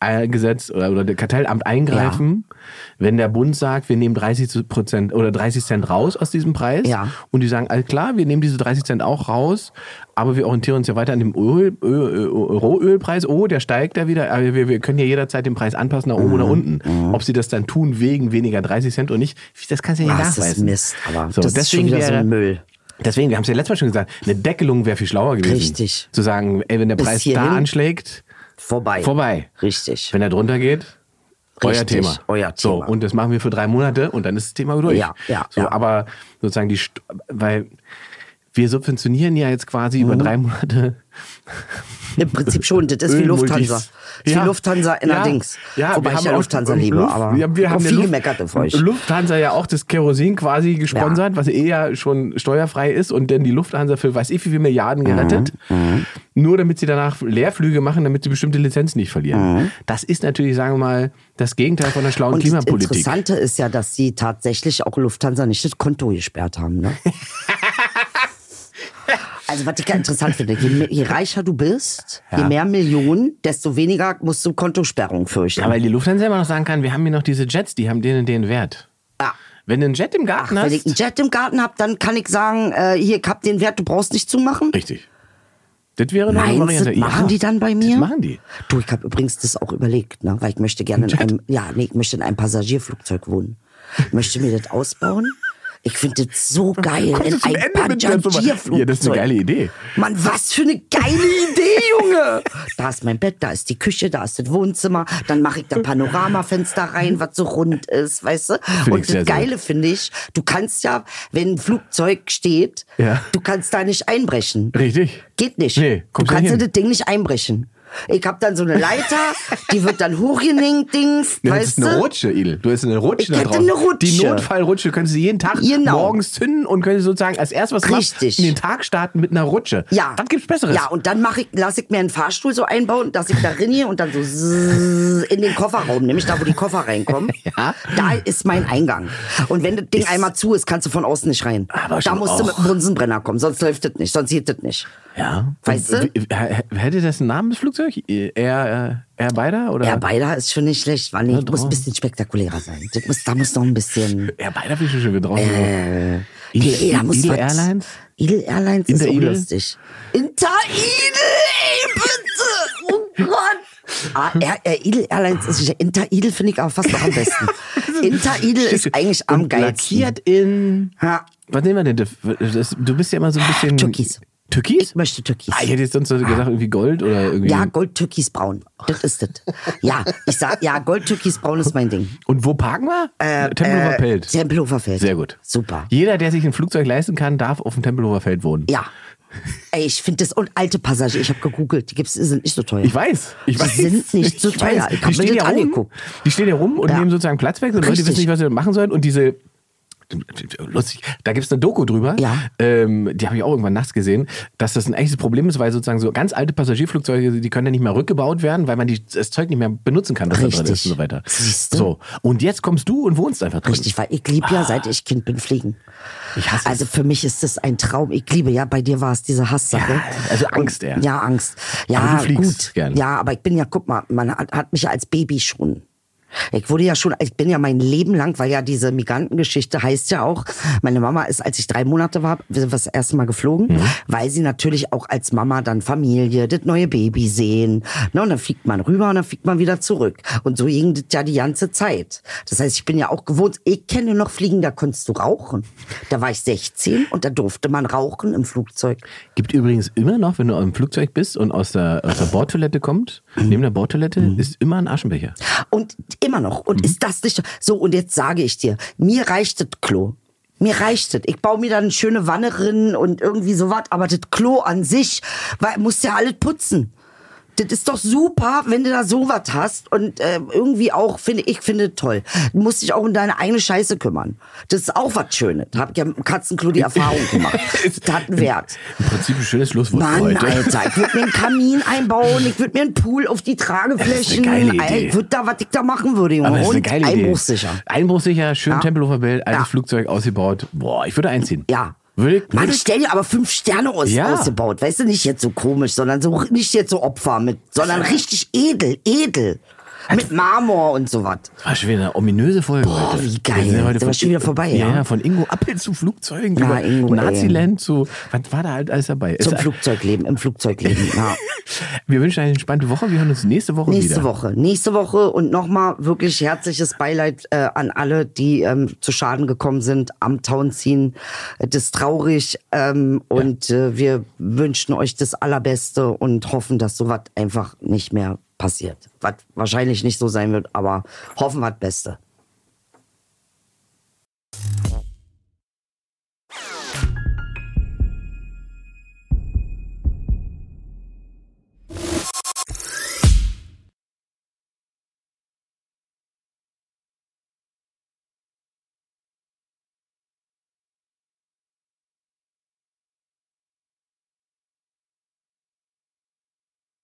Kartellgesetz oder, oder der Kartellamt eingreifen, wenn der Bund sagt, wir nehmen 30 Prozent oder 30 Cent raus aus diesem Preis Ja. und die sagen, all klar, wir nehmen diese 30 Cent auch raus, aber wir orientieren uns ja weiter an dem Öl, Öl, Öl, Rohölpreis. Oh, der steigt da wieder. Aber wir, wir können ja jederzeit den Preis anpassen, nach oben oder unten. Ob sie das dann tun wegen weniger 30 Cent oder nicht, das kannst du ja nicht Ah, das ist nachweisen. Mist, aber so, das ist deswegen schon wieder so ein Müll. Deswegen, wir haben es ja letztes Mal schon gesagt, eine Deckelung wäre viel schlauer gewesen. Richtig. Zu sagen, ey, wenn der Bis Preis hierhin. da anschlägt, Vorbei. vorbei. Richtig. Wenn er drunter geht, euer Richtig, Thema. euer So, Thema. und das machen wir für drei Monate und dann ist das Thema durch. Ja, ja, so, ja. Aber sozusagen die, weil wir subventionieren ja jetzt quasi Mhm. über drei Monate. Im Prinzip schon, das ist wie. <laughs> Lufthansa. Das ist Ja. wie Lufthansa in Ja. Ja, Wobei wir ich haben ja Lufthansa liebe, Luft- aber ja, wir haben ja viel Luft- gemeckert auf euch. Lufthansa ja auch das Kerosin quasi gesponsert, was eh ja schon steuerfrei ist und dann die Lufthansa für weiß ich wie viele Milliarden gerettet. Mhm, Nur damit sie danach Leerflüge machen, damit sie bestimmte Lizenzen nicht verlieren. Mhm. Das ist natürlich, sagen wir mal, das Gegenteil von der schlauen Und das Klimapolitik. Interessante ist ja, dass sie tatsächlich auch Lufthansa nicht das Konto gesperrt haben. Ne? <laughs> also was ich ganz interessant finde, je, je reicher du bist, je Ja. mehr Millionen, desto weniger musst du Kontosperrung fürchten. Ja, weil die Lufthansa immer noch sagen kann, wir haben hier noch diese Jets, die haben den und den Wert. Ja. Wenn du einen Jet im Garten Wenn ich einen hast. Jet im Garten habe, dann kann ich sagen, äh, hier, ich hab den Wert, du brauchst nicht zumachen. Richtig. Das wäre noch eine Variante. machen Ja, die dann bei mir? Das machen die. Du, ich habe übrigens das auch überlegt, ne? weil ich möchte gerne in einem, ja, nee, ich möchte in einem Passagierflugzeug wohnen. Ich möchte mir das ausbauen. Ich finde das so geil, Kommst in Nummer? Passagierflugzeug. Ja, das ist eine geile Idee. Mann, was für eine geile Idee, Junge! Da ist mein Bett, da ist die Küche, da ist das Wohnzimmer. Dann mache ich da Panoramafenster rein, was so rund ist, weißt du? ich Und das. Geile finde ich, du kannst ja, wenn ein Flugzeug steht, Ja. du kannst da nicht einbrechen. Richtig. Geht nicht. Nee, du kannst ja das Ding nicht einbrechen. Ich hab dann so eine Leiter, die wird dann hochgeninkt, Dings, weißt ist eine du? Rutsche, Idel. Du hast eine Rutsche Ich da hätte drauf. eine Rutsche. Die Notfallrutsche könntest du jeden Tag Genau. morgens zünden und könntest sozusagen als erstes was Richtig. in den Tag starten mit einer Rutsche. Ja. Was gibt's Besseres? Ja, und dann mache ich, lasse ich mir einen Fahrstuhl so einbauen, dass ich da rinne und dann so in den Kofferraum, nämlich da, wo die Koffer reinkommen. <laughs> Ja. Da ist mein Eingang. Und wenn das Ding einmal zu ist, kannst du von außen nicht rein. Aber da musst du auch. mit dem Bunsenbrenner kommen, sonst läuft das nicht, sonst geht das nicht. Ja. Weißt Und du? Hätte das einen Namen, Air, äh, Air Beider? Oder? Ja, beider ist schon nicht schlecht, weil nee, Ja, muss ein bisschen spektakulärer sein. Das muss, da muss noch ein bisschen. <laughs> Air Beider finde ich schon wieder draußen. Äh, Idel- nee, da muss Idel was- Airlines? Idel Airlines ist auch Interidel? lustig. Interidel, ey, bitte! Oh Gott! Ah, <laughs> Air, Air Idel Airlines ist sicher. Interidel finde ich aber fast noch am besten. <laughs> Interidel ist eigentlich am geilsten. Lackiert in. Ja. Was nehmen wir denn? Das, du bist ja immer so ein bisschen. Türkis. Türkis? Ich möchte Türkis. Ah, ich hätte jetzt sonst so gesagt, irgendwie Gold oder irgendwie. Ja, Gold, Türkis, Braun. Das ist das. Ja, ich sag, ja, Gold, Türkis, Braun ist mein Ding. Und wo parken wir? Tempelhofer Feld. Tempelhofer Feld. Sehr gut. Super. Jeder, der sich ein Flugzeug leisten kann, darf auf dem Tempelhofer Feld wohnen. Ja. Ey, ich finde das, und alte Passagiere, ich habe gegoogelt, die gibt's, sind nicht so teuer. Ich weiß. Ich Die weiß. sind nicht so Ich teuer. Ich Die hab mir das rum. angeguckt. Die stehen ja rum und Ja. nehmen sozusagen Platz weg und Leute Richtig. wissen nicht, was sie machen sollen. Und diese lustig, da gibt es eine Doku drüber, Ja. ähm, die habe ich auch irgendwann nachts gesehen, dass das ein echtes Problem ist, weil sozusagen so ganz alte Passagierflugzeuge, die können ja nicht mehr rückgebaut werden, weil man die, das Zeug nicht mehr benutzen kann, was da drin ist Richtig. und so weiter. Siehste? So, und jetzt kommst du und wohnst einfach drin. Richtig, weil ich liebe ja, seit ich Kind bin, fliegen. Ich hasse Also für mich ist das ein Traum. Ich liebe ja, bei dir war es diese Hasssache. Ja, also Angst, eher. Ja, Angst. Ja, Aber du fliegst gut. gern. Ja, aber ich bin ja, guck mal, man hat, hat mich ja als Baby schon. Ich wurde ja schon, ich bin ja mein Leben lang, weil ja diese Migrantengeschichte heißt ja auch, meine Mama ist, als ich drei Monate war, wir sind das erste Mal geflogen, Mhm. weil sie natürlich auch als Mama dann Familie, das neue Baby sehen. Ne, und dann fliegt man rüber und dann fliegt man wieder zurück. Und so ging das ja die ganze Zeit. Das heißt, ich bin ja auch gewohnt, ich kenne noch Fliegen, da konntest du rauchen. Da war ich 16 und da durfte man rauchen im Flugzeug. Gibt übrigens immer noch, wenn du im Flugzeug bist und aus der, aus der Bordtoilette kommt, neben der Bordtoilette Mhm. ist immer ein Aschenbecher. Und immer noch. Und ist das nicht so? Und jetzt sage ich dir, mir reicht das Klo. Mir reicht es. Ich baue mir dann eine schöne Wanne drin und irgendwie sowas. Aber das Klo an sich, weil musst ja alles putzen. Das ist doch super, wenn du da sowas hast und äh, irgendwie auch, finde ich, finde es toll. Du musst dich auch um deine eigene Scheiße kümmern. Das ist auch was Schönes. Hab ich ja im Katzenklo die Erfahrung gemacht. <laughs> Das hat einen Wert. Im Prinzip ein schönes Schlusswort für Mann, heute. Alter, ich würde mir einen Kamin einbauen, ich würde mir einen Pool auf die Trageflächen. Ich würde da, was ich da machen würde, Junge. Aber das ist eine Und geile Idee. einbruchsicher. Einbruchsicher, schön Ja. Tempelhofer Bild, altes Ja. Flugzeug ausgebaut. Boah, ich würde einziehen. Ja. Würde ich, Mann, stell dir aber fünf Sterne aus, Ja. ausgebaut. Weißt du, nicht jetzt so komisch, sondern so nicht jetzt so Opfer mit, sondern richtig edel, edel. Mit Marmor und sowas. war schon wieder eine ominöse Folge Boah, heute. wie geil. Wir sind ja heute Der war schon wieder vorbei, ja. ja. Ja, von Ingo Appel zu Flugzeugen, Ja, über Ingo. Naziland zu, was war da halt alles dabei? Zum Es- Flugzeugleben, im Flugzeugleben. Ja. <laughs> Wir wünschen eine entspannte Woche. Wir hören uns nächste Woche Nächste wieder. Woche. Nächste Woche und nochmal wirklich herzliches Beileid äh, an alle, die ähm, zu Schaden gekommen sind am Townziehen. Das ist traurig ähm, und äh, wir wünschen euch das Allerbeste und hoffen, dass sowas einfach nicht mehr passiert. Was wahrscheinlich nicht so sein wird, aber hoffen wir das Beste.